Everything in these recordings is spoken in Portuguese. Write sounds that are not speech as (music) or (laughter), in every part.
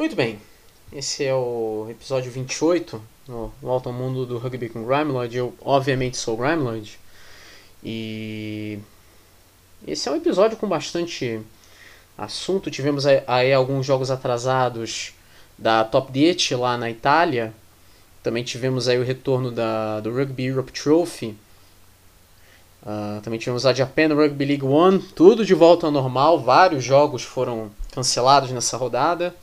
Muito bem, esse é o episódio 28 no, Alto Mundo do Rugby com Grimeloid. Eu, obviamente, sou Grimeloid. E esse é um episódio com bastante assunto. Tivemos aí alguns jogos atrasados da Top 10 lá na Itália. Também tivemos aí o retorno da, do Rugby Europe Trophy. Uh, também tivemos a Japan Rugby League One, tudo de volta ao normal. Vários jogos foram cancelados nessa rodada.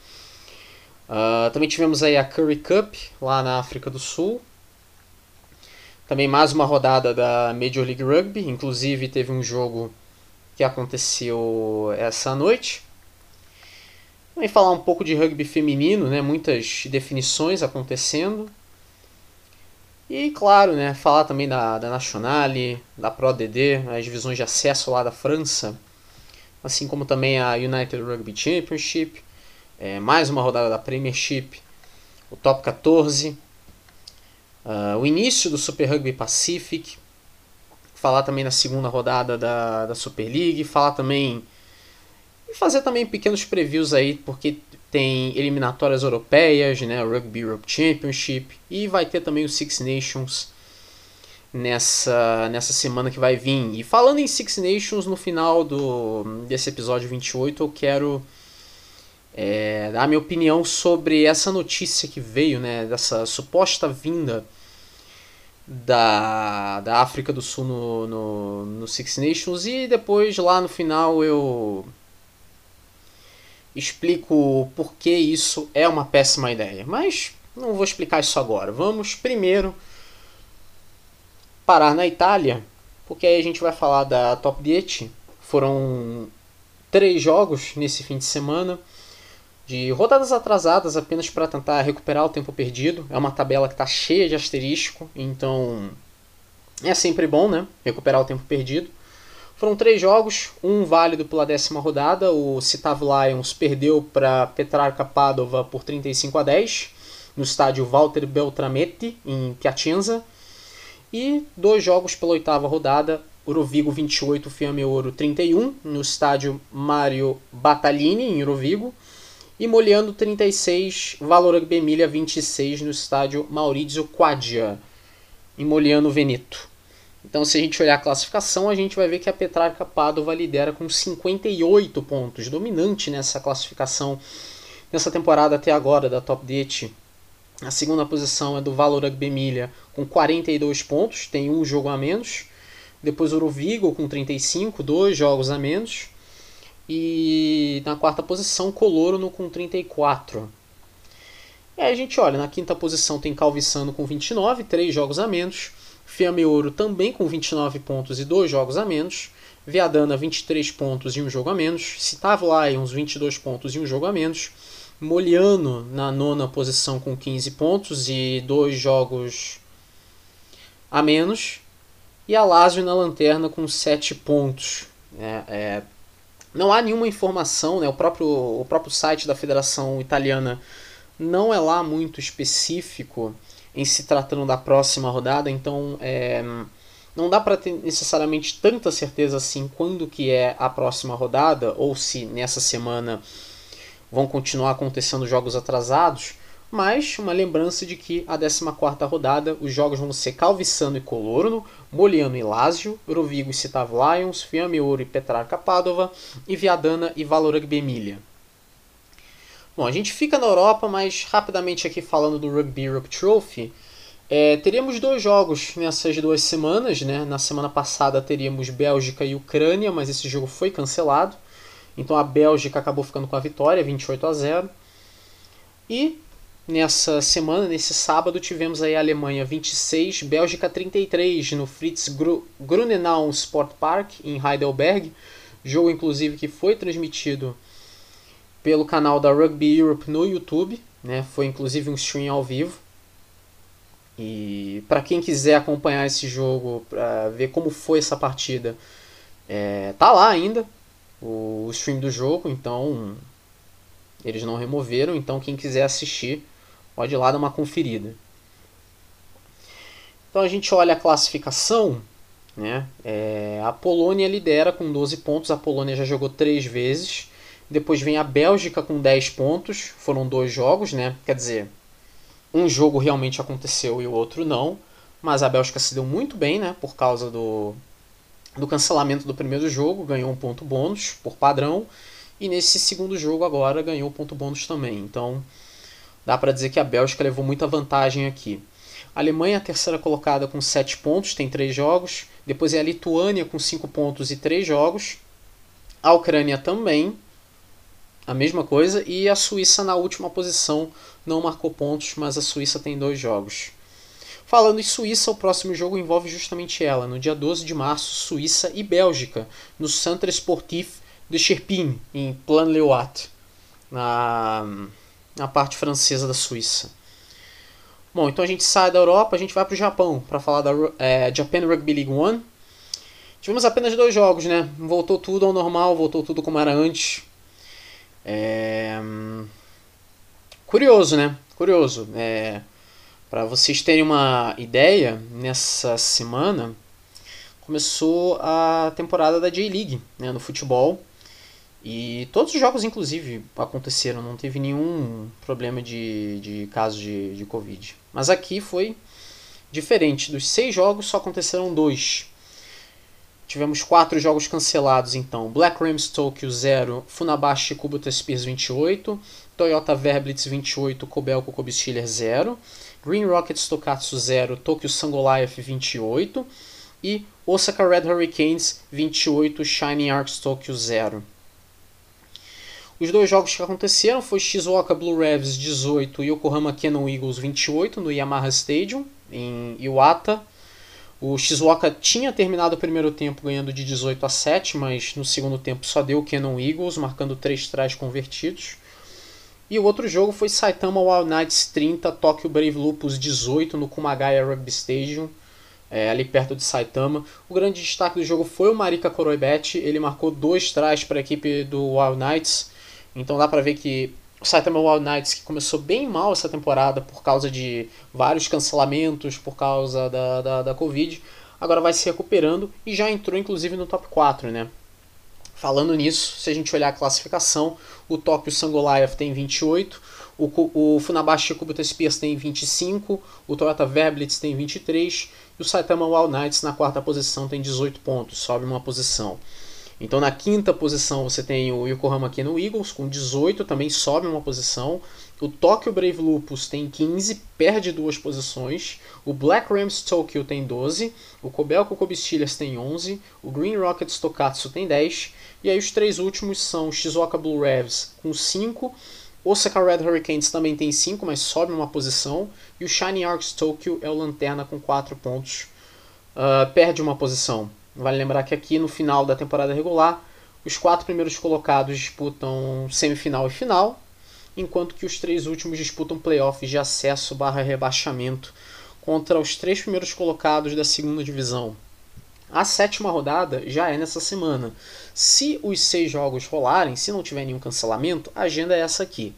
Uh, também tivemos aí a Curry Cup lá na África do Sul. Também mais uma rodada da Major League Rugby, inclusive teve um jogo que aconteceu essa noite. Também falar um pouco de rugby feminino, né? muitas definições acontecendo. E claro, né, falar também da, da Nationale, da Pro DD, as divisões de acesso lá da França, assim como também a United Rugby Championship, é, mais uma rodada da Premiership, o Top 14, uh, ah, o início do Super Rugby Pacific, falar também da segunda rodada da, da Super League, falar também e fazer também pequenos previews aí, porque tem eliminatórias europeias, né, Rugby Europe Championship e vai ter também o Six Nations nessa, nessa semana que vai vir. E falando em Six Nations, no final do, desse episódio 28, eu quero é, dar minha opinião sobre essa notícia que veio, né, dessa suposta vinda da, da África do Sul no, no, no Six Nations e depois lá no final eu explico por que isso é uma péssima ideia. Mas não vou explicar isso agora. Vamos primeiro parar na Itália, porque aí a gente vai falar da Top 10. Foram três jogos nesse fim de semana de rodadas atrasadas apenas para tentar recuperar o tempo perdido. É uma tabela que está cheia de asterisco, então é sempre bom, né? Recuperar o tempo perdido. Foram três jogos, um válido pela décima rodada. O Citav Lions perdeu para Petrarca Padova por 35 a 10 no estádio Walter Beltrametti, em Piacenza. E dois jogos pela oitava rodada. Orovigo 28, Fiamme Ouro 31, no estádio Mário Battaglini, em Orovigo e Moliano 36, Valor Rugby Emília 26 no estádio Maurizio Quadia, em Moliano Veneto. Então, se a gente olhar a classificação, a gente vai ver que a Petrarca Padova lidera com 58 pontos, dominante nessa classificação nessa temporada até agora da Top 10. A segunda posição é do Valor Rugby Emília com 42 pontos, tem um jogo a menos. Depois o Uruvigo com 35, dois jogos a menos. E na quarta posição, Colorono com 34. E aí a gente olha, na quinta posição tem Calvissano com 29, 3 jogos a menos. Fiamme Ouro também com 29 pontos e 2 jogos a menos. Viadana 23 pontos e 1 jogo a menos. Citavo Lions 22 pontos e 1 jogo a menos. Moliano na nona posição com 15 pontos e 2 jogos a menos. E a Lazio na lanterna com 7 pontos. É, é, não há nenhuma informação, né? o, próprio, o próprio site da Federação Italiana não é lá muito específico em se tratando da próxima rodada, então é, não dá para ter necessariamente tanta certeza assim quando que é a próxima rodada ou se nessa semana vão continuar acontecendo jogos atrasados. Mas uma lembrança de que a 14 rodada os jogos vão ser Calvissano e Colorno, Moliano e Lazio, Rovigo e Citav Lions, Fiamme Ouro e Petrarca Padova e Viadana e Valor Rugby Emília. Bom, a gente fica na Europa, mas rapidamente aqui falando do Rugby Europe Trophy, é, teríamos dois jogos nessas duas semanas, né? Na semana passada teríamos Bélgica e Ucrânia, mas esse jogo foi cancelado. Então a Bélgica acabou ficando com a vitória, 28 a 0. E Nessa semana, nesse sábado, tivemos aí a Alemanha 26, Bélgica 33 no Fritz Grunenau Sport Park em Heidelberg. Jogo inclusive que foi transmitido pelo canal da Rugby Europe no YouTube, né? Foi inclusive um stream ao vivo. E para quem quiser acompanhar esse jogo, para ver como foi essa partida, é, tá lá ainda o, o stream do jogo, então eles não removeram, então quem quiser assistir Pode ir lá dar uma conferida. Então a gente olha a classificação. Né? É, a Polônia lidera com 12 pontos. A Polônia já jogou três vezes. Depois vem a Bélgica com 10 pontos. Foram dois jogos, né? Quer dizer, um jogo realmente aconteceu e o outro não. Mas a Bélgica se deu muito bem, né? Por causa do, do cancelamento do primeiro jogo. Ganhou um ponto bônus por padrão. E nesse segundo jogo agora ganhou ponto bônus também. Então dá para dizer que a Bélgica levou muita vantagem aqui. A Alemanha, a terceira colocada, com 7 pontos, tem 3 jogos. Depois é a Lituânia com 5 pontos e 3 jogos. A Ucrânia também, a mesma coisa. E a Suíça na última posição não marcou pontos, mas a Suíça tem dois jogos. Falando em Suíça, o próximo jogo envolve justamente ela, no dia 12 de março, Suíça e Bélgica, no Centre Sportif de Chirpin, em Plan-le-Ouat, na, na parte francesa da Suíça. Bom, então a gente sai da Europa, a gente vai para o Japão para falar da é, Japan Rugby League One. Tivemos apenas dois jogos, né? Voltou tudo ao normal, voltou tudo como era antes. É... Curioso, né? Curioso. É... Para vocês terem uma ideia, nessa semana começou a temporada da J-League né, no futebol. E todos os jogos, inclusive, aconteceram, não teve nenhum problema de, de caso de, de Covid. Mas aqui foi diferente. Dos seis jogos, só aconteceram dois. Tivemos quatro jogos cancelados, então. Black Rams Tokyo 0, Funabashi Kubota Spears 28, Toyota Verblitz 28, Kobelco Kobe 0, Green Rockets Tokatsu 0, Tokyo Sangoliath 28 e Osaka Red Hurricanes 28, Shining Arcs Tokyo 0. Os dois jogos que aconteceram foi Shizuoka Blue Revs 18 e Yokohama Cannon Eagles 28 no Yamaha Stadium em Iwata. O Shizuoka tinha terminado o primeiro tempo ganhando de 18 a 7, mas no segundo tempo só deu o Cannon Eagles, marcando três trás convertidos. E o outro jogo foi Saitama Wild Knights 30, Tokyo Brave Lupus 18 no Kumagaya Rugby Stadium, é, ali perto de Saitama. O grande destaque do jogo foi o Marika Koroibet, ele marcou dois trás para a equipe do Wild Knights então dá pra ver que o Saitama Wild Knights, que começou bem mal essa temporada por causa de vários cancelamentos, por causa da, da, da Covid, agora vai se recuperando e já entrou inclusive no top 4, né? Falando nisso, se a gente olhar a classificação, o Tokyo Sangoliath tem 28, o, o Funabashi Kubota Spears tem 25, o Toyota Verblitz tem 23 e o Saitama Wild Knights na quarta posição tem 18 pontos, sobe uma posição. Então na quinta posição você tem o Yokohama Keno Eagles com 18, também sobe uma posição. O Tokyo Brave Lupus tem 15, perde duas posições. O Black Rams Tokyo tem 12. O Kobelco Kobe Steelers tem 11. O Green Rockets Tokatsu tem 10. E aí os três últimos são Shizuoka Blue Revs com 5. Osaka Red Hurricanes também tem 5, mas sobe uma posição. E o Shiny Arcs Tokyo é o lanterna com 4 pontos. Uh, perde uma posição. Vale lembrar que aqui no final da temporada regular, os quatro primeiros colocados disputam semifinal e final, enquanto que os três últimos disputam playoffs de acesso barra rebaixamento contra os três primeiros colocados da segunda divisão. A sétima rodada já é nessa semana. Se os seis jogos rolarem, se não tiver nenhum cancelamento, a agenda é essa aqui.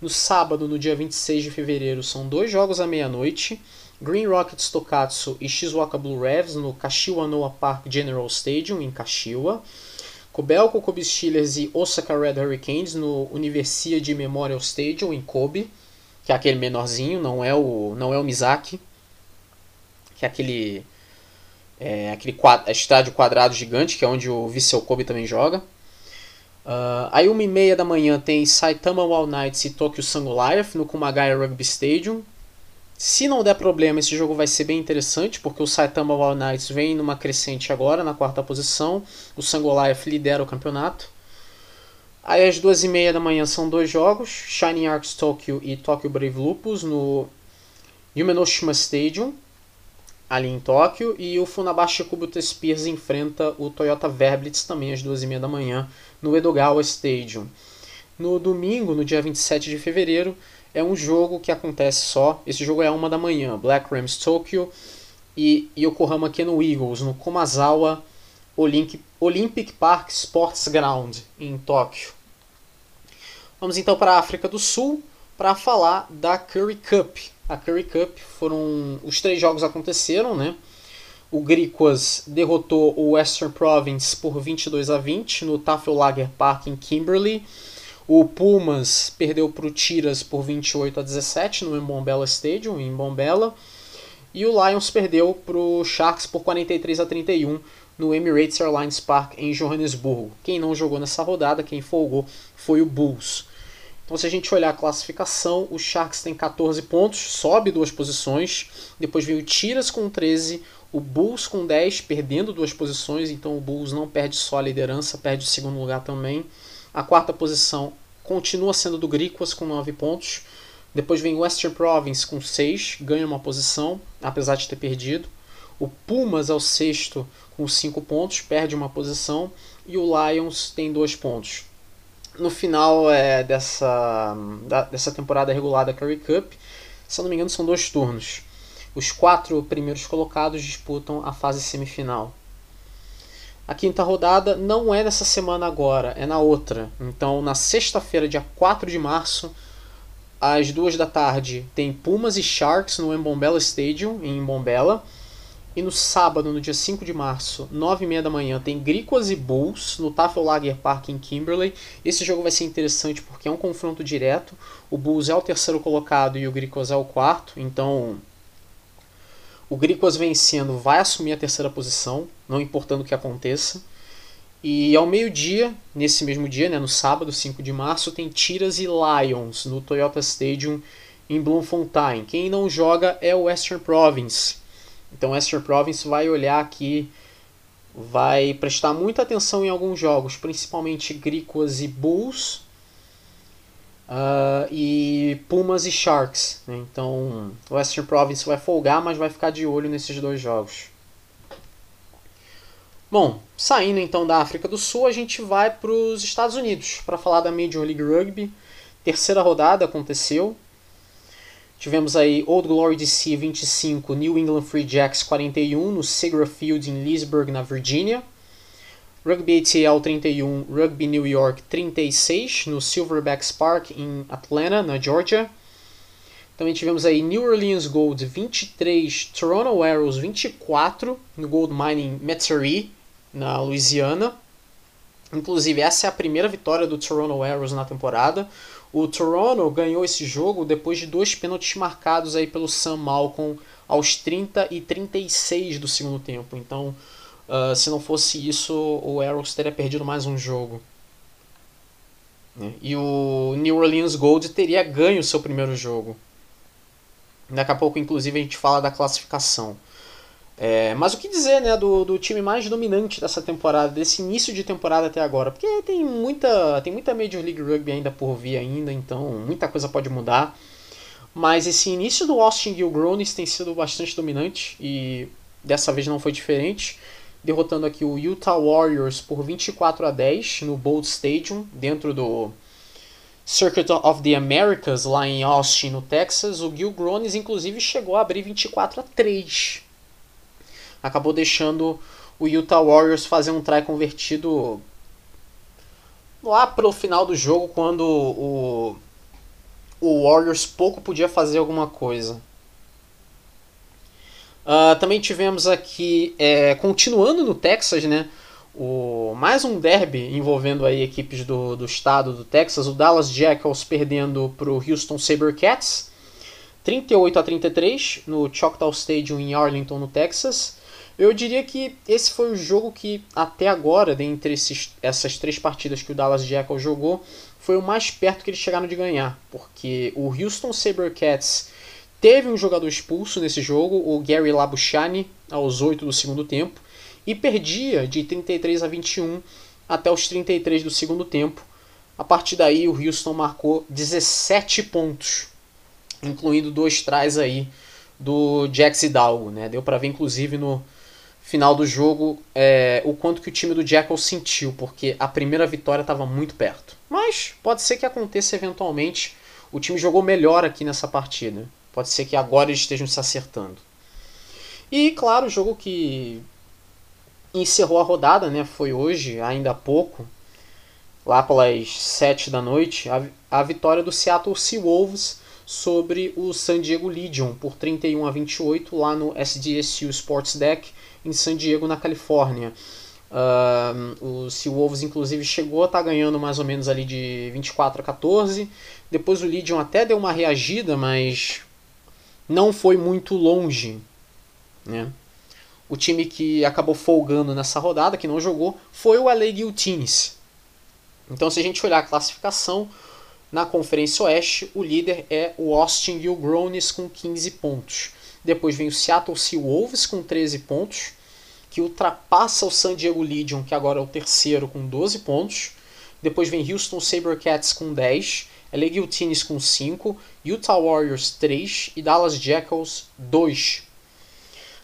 No sábado, no dia 26 de fevereiro, são dois jogos à meia-noite. Green Rockets Tokatsu e Shizuoka Blue Revs no Kashiwa Noah Park General Stadium, em Kashiwa. Kobelco Kobe Steelers e Osaka Red Hurricanes no Universiade Memorial Stadium, em Kobe, que é aquele menorzinho, não é o, não é o Mizaki, que é aquele, é, aquele quadro, estádio quadrado gigante, que é onde o Vissel Kobe também joga. Uh, aí, uma e meia da manhã, tem Saitama Wild Knights e Tokyo Sun Goliath no Kumagaya Rugby Stadium, se não der problema, esse jogo vai ser bem interessante, porque o Saitama Wild Knights vem numa crescente agora, na quarta posição. O Sangoliath lidera o campeonato. Aí às duas e meia da manhã são dois jogos, Shining Arcs Tokyo e Tokyo Brave Lupus no Yumenoshima Stadium, ali em Tóquio. E o Funabashi Kubota Spears enfrenta o Toyota Verblitz também às duas e meia da manhã no Edogawa Stadium. No domingo, no dia 27 de fevereiro, é um jogo que acontece só. Esse jogo é uma da manhã. Black Rams Tokyo e Yokohama Keno Eagles no Komazawa Olympic, Olympic Park Sports Ground em Tóquio. Vamos então para a África do Sul para falar da Curry Cup. A Curry Cup foram os três jogos aconteceram, né? O Griquas derrotou o Western Province por 22 a 20 no Tafellager Park em Kimberley. O Pumas perdeu para o Tiras por 28 a 17 no Mbombela Stadium em Mbombela. E o Lions perdeu para o Sharks por 43 a 31 no Emirates Airlines Park em Johannesburgo. Quem não jogou nessa rodada, quem folgou, foi o Bulls. Então, se a gente olhar a classificação, o Sharks tem 14 pontos, sobe duas posições. Depois vem o Tiras com 13, o Bulls com 10, perdendo duas posições. Então, o Bulls não perde só a liderança, perde o segundo lugar também. A quarta posição continua sendo do Griquas com 9 pontos. Depois vem Western Province com 6, ganha uma posição, apesar de ter perdido. O Pumas é o sexto com 5 pontos, perde uma posição. E o Lions tem 2 pontos. No final é, dessa, da, dessa temporada regular da Curry Cup, se não me engano, são dois turnos. Os quatro primeiros colocados disputam a fase semifinal. A quinta rodada não é nessa semana agora, é na outra. Então, na sexta-feira, dia 4 de março, às duas da tarde tem Pumas e Sharks no Mbombela Stadium, em Mbombela. E no sábado, no dia 5 de março, 9 e meia da manhã, tem Griquas e Bulls no Tafellager Park em Kimberley. Esse jogo vai ser interessante porque é um confronto direto. O Bulls é o terceiro colocado e o Griquas é o quarto. Então, o Griquas vencendo vai assumir a terceira posição, não importando o que aconteça. E ao meio-dia, nesse mesmo dia, né, no sábado, 5 de março, tem Tiras e Lions no Toyota Stadium em Bloemfontein. Quem não joga é o Western Province. Então Western Province vai olhar aqui, vai prestar muita atenção em alguns jogos, principalmente Griquas e Bulls, uh, e Pumas e Sharks. Né? Então Western Province vai folgar, mas vai ficar de olho nesses dois jogos. Bom, saindo então da África do Sul, a gente vai para os Estados Unidos para falar da Major League Rugby. Terceira rodada aconteceu. Tivemos aí Old Glory DC 25, New England Free Jacks 41 no Segra Field em Leesburg, na Virgínia. Rugby ATL 31, Rugby New York 36 no Silverbacks Park em Atlanta, na Georgia. Também tivemos aí New Orleans Gold 23, Toronto Arrows 24 no Gold Mining Metairie, na Louisiana. Inclusive, essa é a primeira vitória do Toronto Arrows na temporada. O Toronto ganhou esse jogo depois de dois pênaltis marcados aí pelo Sam Malcolm aos 30 e 36 do segundo tempo. Então, uh, se não fosse isso, o Arrows teria perdido mais um jogo. E o New Orleans Gold teria ganho o seu primeiro jogo. Daqui a pouco, inclusive, a gente fala da classificação. É, mas o que dizer né, do, do time mais dominante dessa temporada, desse início de temporada até agora? Porque tem muita, tem muita Major League Rugby ainda por vir ainda, então muita coisa pode mudar. Mas esse início do Austin Gilgronis tem sido bastante dominante e dessa vez não foi diferente. Derrotando aqui o Utah Warriors por 24 a 10 no Bold Stadium, dentro do Circuit of the Americas, lá em Austin, no Texas. O Gilgronis, inclusive, chegou a abrir 24 a 3 acabou deixando o Utah Warriors fazer um try convertido lá pro final do jogo, quando o, o Warriors pouco podia fazer alguma coisa. Uh, também tivemos aqui, é, continuando no Texas, né, o, mais um derby envolvendo aí equipes do, do estado do Texas, o Dallas Jackals perdendo para o Houston Sabercats, 38 a 33 no Choctaw Stadium em Arlington, no Texas. Eu diria que esse foi o jogo que, até agora, dentre esses, essas três partidas que o Dallas Jackal jogou, foi o mais perto que eles chegaram de ganhar. Porque o Houston Sabercats teve um jogador expulso nesse jogo, o Gary Labuchani, aos 8 do segundo tempo, e perdia de 33 a 21 até os 33 do segundo tempo. A partir daí, o Houston marcou 17 pontos, incluindo dois trás aí do Jax Hidalgo. Né? Deu para ver, inclusive, no, final do jogo é, o quanto que o time do Jackal sentiu, porque a primeira vitória estava muito perto. Mas pode ser que aconteça eventualmente. O time jogou melhor aqui nessa partida. Pode ser que agora eles estejam se acertando. E claro, o jogo que encerrou a rodada, né, foi hoje, ainda há pouco, lá pelas 7 da noite, a, a vitória do Seattle Seawolves sobre o San Diego Legion por 31 a 28 lá no SDSU Sports Deck em San Diego, na Califórnia. Uh, o Seawolves, inclusive, chegou a estar tá ganhando mais ou menos ali de 24 a 14. Depois o Legion até deu uma reagida, mas não foi muito longe. Né? O time que acabou folgando nessa rodada, que não jogou, foi o LA Guillotines. Então, se a gente olhar a classificação, na Conferência Oeste, o líder é o Austin Gilgronis com 15 pontos. Depois vem o Seattle Seawolves com 13 pontos, que ultrapassa o San Diego Legion, que agora é o terceiro, com 12 pontos. Depois vem Houston Sabercats com 10, LA Guillotines com 5, Utah Warriors 3 e Dallas Jackals 2.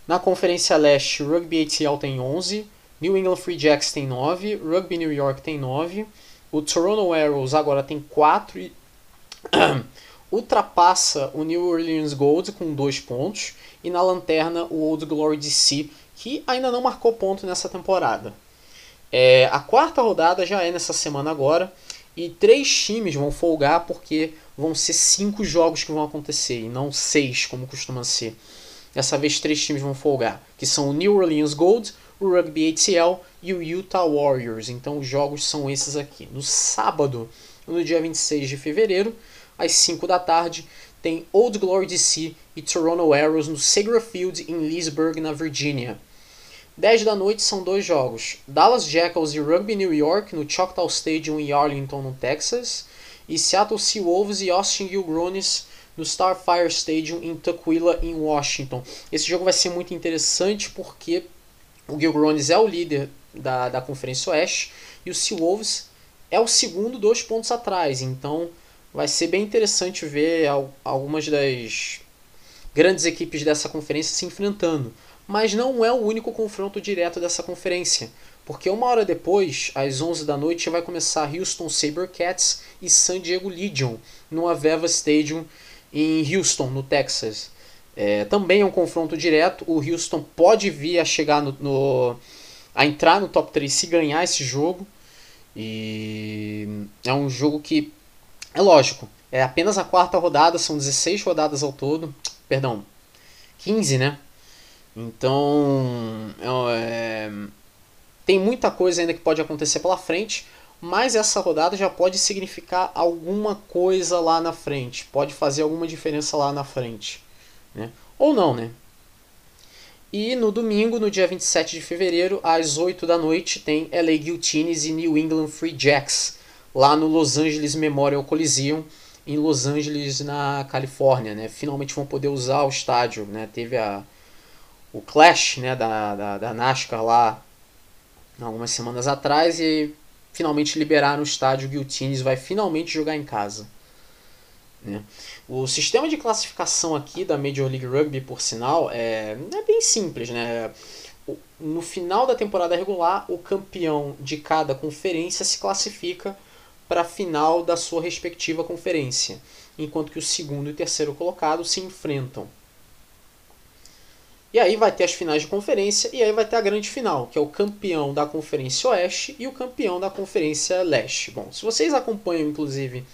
Na Conferência Leste, Rugby ATL tem 11, New England Free Jacks tem 9, Rugby New York tem 9, o Toronto Arrows agora tem 4 e (clears throat) ultrapassa o New Orleans Gold com 2 pontos e na lanterna o Old Glory DC, que ainda não marcou ponto nessa temporada. É, a quarta rodada já é nessa semana agora e três times vão folgar porque vão ser cinco jogos que vão acontecer e não seis como costuma ser. Dessa vez três times vão folgar, que são o New Orleans Gold, o Rugby ATL e o Utah Warriors. Então os jogos são esses aqui. No sábado, no dia 26 de fevereiro, às 5 da tarde, tem Old Glory DC e Toronto Arrows no Segra Field em Leesburg, na Virgínia. 10 da noite são dois jogos: Dallas Jackals e Rugby New York no Choctaw Stadium em Arlington, no Texas, e Seattle Seawolves e Austin Gilgronis no Starfire Stadium em Tukwila, em Washington. Esse jogo vai ser muito interessante porque o Gilgronis é o líder da, da Conferência Oeste e o Seawolves é o segundo dois pontos atrás. Então vai ser bem interessante ver algumas das grandes equipes dessa conferência se enfrentando. Mas não é o único confronto direto dessa conferência, porque uma hora depois, às 11 da noite, vai começar Houston Sabercats e San Diego Legion no Aveva Stadium em Houston, no Texas. É, também é um confronto direto. O Houston pode vir a chegar no, no, a entrar no top 3 se ganhar esse jogo. E é um jogo que é lógico, é apenas a quarta rodada, são 16 rodadas ao todo. Perdão, 15, né? Então, é, tem muita coisa ainda que pode acontecer pela frente, mas essa rodada já pode significar alguma coisa lá na frente, pode fazer alguma diferença lá na frente. Né? Ou não, né? E no domingo, no dia 27 de fevereiro, às 8 da noite, tem LA Guillotines e New England Free Jacks, lá no Los Angeles Memorial Coliseum, em Los Angeles, na Califórnia. Né? Finalmente vão poder usar o estádio. Né? Teve a, o Clash né, da, da, da NASCAR lá algumas semanas atrás e finalmente liberaram o estádio. O Guillotines vai finalmente jogar em casa. Né? O sistema de classificação aqui da Major League Rugby, por sinal, é, é bem simples. Né? No final da temporada regular, o campeão de cada conferência se classifica para a final da sua respectiva conferência, enquanto que o segundo e terceiro colocado se enfrentam. E aí vai ter as finais de conferência e aí vai ter a grande final, que é o campeão da Conferência Oeste e o campeão da Conferência Leste. Bom, se vocês acompanham inclusive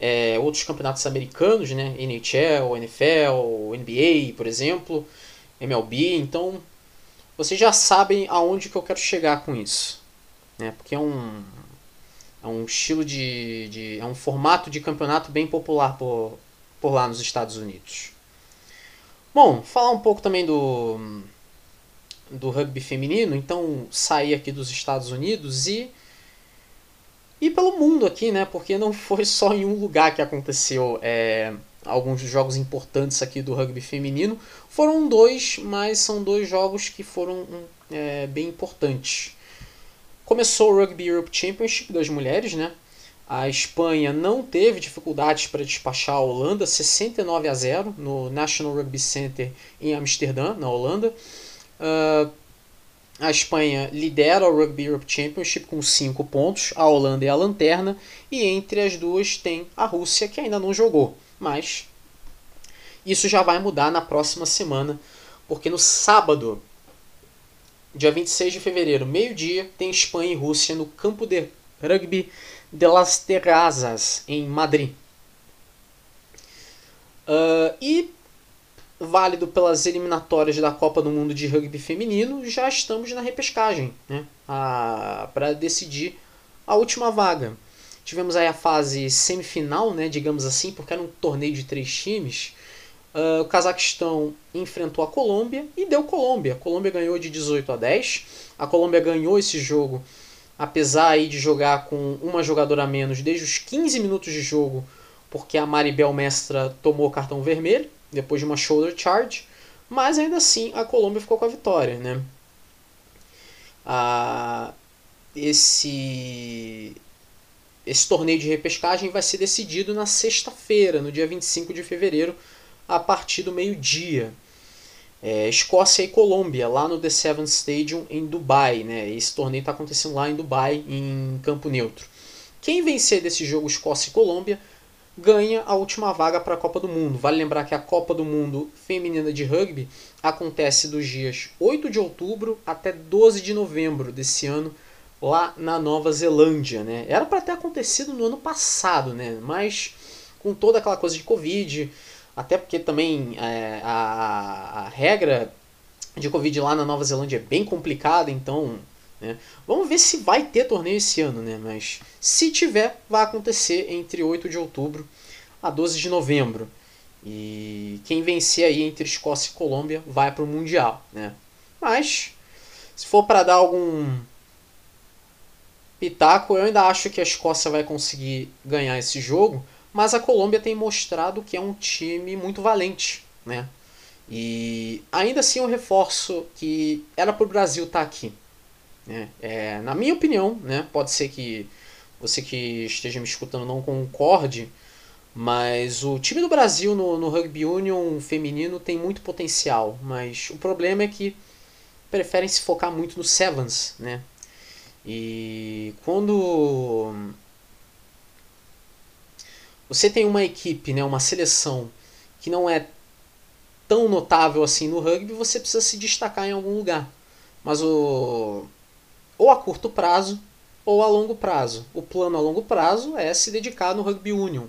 é, outros campeonatos americanos, né? NHL, NFL, NBA, por exemplo, MLB. Então, vocês já sabem aonde que eu quero chegar com isso, né? Porque é um é um estilo de, de é um formato de campeonato bem popular por, por lá nos Estados Unidos. Bom, falar um pouco também do do rugby feminino, então sair aqui dos Estados Unidos e e pelo mundo aqui, né? Porque não foi (laughs) só em um lugar que aconteceu é, alguns jogos importantes aqui do rugby feminino. Foram dois, mas são dois jogos que foram é, bem importantes. Começou o Rugby Europe Championship das mulheres, né? A Espanha não teve dificuldades para despachar a Holanda, 69 a 0 no National Rugby Center em Amsterdã, na Holanda. Uh, a Espanha lidera o Rugby Europe Championship com 5 pontos, a Holanda é a lanterna, e entre as duas tem a Rússia, que ainda não jogou. Mas isso já vai mudar na próxima semana, porque no sábado, dia 26 de fevereiro, meio-dia, tem Espanha e Rússia no campo de rugby de las Terrazas, em Madrid. Uh, e válido pelas eliminatórias da Copa do Mundo de Rugby Feminino, já estamos na repescagem né? para decidir a última vaga. Tivemos aí a fase semifinal, né, digamos assim, porque era um torneio de três times. Uh, o Cazaquistão enfrentou a Colômbia e deu Colômbia. A Colômbia ganhou de 18 a 10. A Colômbia ganhou esse jogo, apesar aí de jogar com uma jogadora a menos desde os 15 minutos de jogo, porque a Maribel Mestra tomou cartão vermelho depois de uma shoulder charge. Mas ainda assim a Colômbia ficou com a vitória. Né? Ah, esse esse torneio de repescagem vai ser decidido na sexta-feira, no dia 25 de fevereiro, a partir do meio-dia. É, Escócia e Colômbia, lá no The Seven Stadium em Dubai. Né? Esse torneio está acontecendo lá em Dubai, em campo neutro. Quem vencer desse jogo Escócia e Colômbia ganha a última vaga para a Copa do Mundo. Vale lembrar que a Copa do Mundo Feminina de Rugby acontece dos dias 8 de outubro até 12 de novembro desse ano lá na Nova Zelândia, né? Era para ter acontecido no ano passado, né? Mas com toda aquela coisa de Covid, até porque também é, a, a, regra de Covid lá na Nova Zelândia é bem complicada, então né? vamos ver se vai ter torneio esse ano, né? Mas se tiver, vai acontecer entre 8 de outubro a 12 de novembro. E quem vencer aí entre Escócia e Colômbia vai para o Mundial, né? Mas se for para dar algum Pitaco, eu ainda acho que a Escócia vai conseguir ganhar esse jogo, mas a Colômbia tem mostrado que é um time muito valente, né? E ainda assim eu reforço que era para o Brasil estar tá aqui. Né? É, na minha opinião, né? pode ser que você que esteja me escutando não concorde, mas o time do Brasil no, no Rugby Union feminino tem muito potencial, mas o problema é que preferem se focar muito no Sevens, né? E quando você tem uma equipe, né, uma seleção que não é tão notável assim no rugby, você precisa se destacar em algum lugar. Mas o ou a curto prazo ou a longo prazo. O plano a longo prazo é se dedicar no rugby union.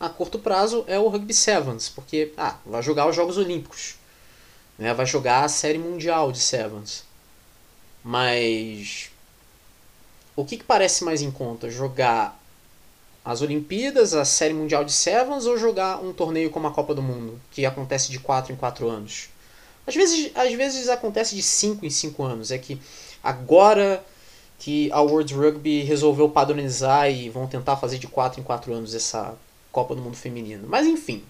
A curto prazo é o rugby sevens, porque ah, vai jogar os Jogos Olímpicos, né? Vai jogar a série mundial de sevens. Mas o que, que parece mais em conta? Jogar as Olimpíadas, a Série Mundial de Sevens ou jogar um torneio como a Copa do Mundo, que acontece de 4 em 4 anos? Às vezes, às vezes acontece de 5 em 5 anos. É que agora que a World Rugby resolveu padronizar e vão tentar fazer de 4 em 4 anos essa Copa do Mundo feminino. Mas enfim.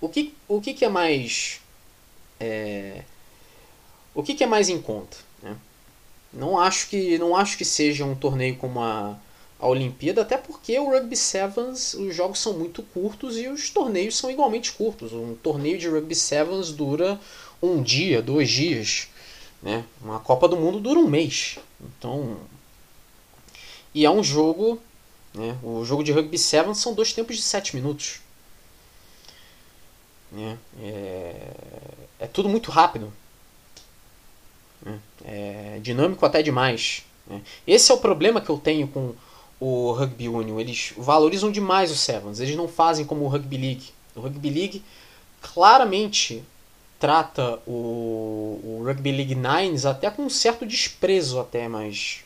O que, o que, que é mais. É, o que, que é mais em conta? Né? Não acho que não acho que seja um torneio como a, a Olimpíada, até porque o Rugby Sevens, os jogos são muito curtos e os torneios são igualmente curtos. Um torneio de Rugby Sevens dura um dia, dois dias. Né? Uma Copa do Mundo dura um mês. Então. E é um jogo. Né? O jogo de Rugby Sevens são dois tempos de sete minutos. Né? É, é tudo muito rápido. Né? É dinâmico até demais. Né? Esse é o problema que eu tenho com o Rugby Union. Eles valorizam demais o Sevens. Eles não fazem como o Rugby League. O Rugby League claramente trata o, o Rugby League Nines até com um certo desprezo até, mas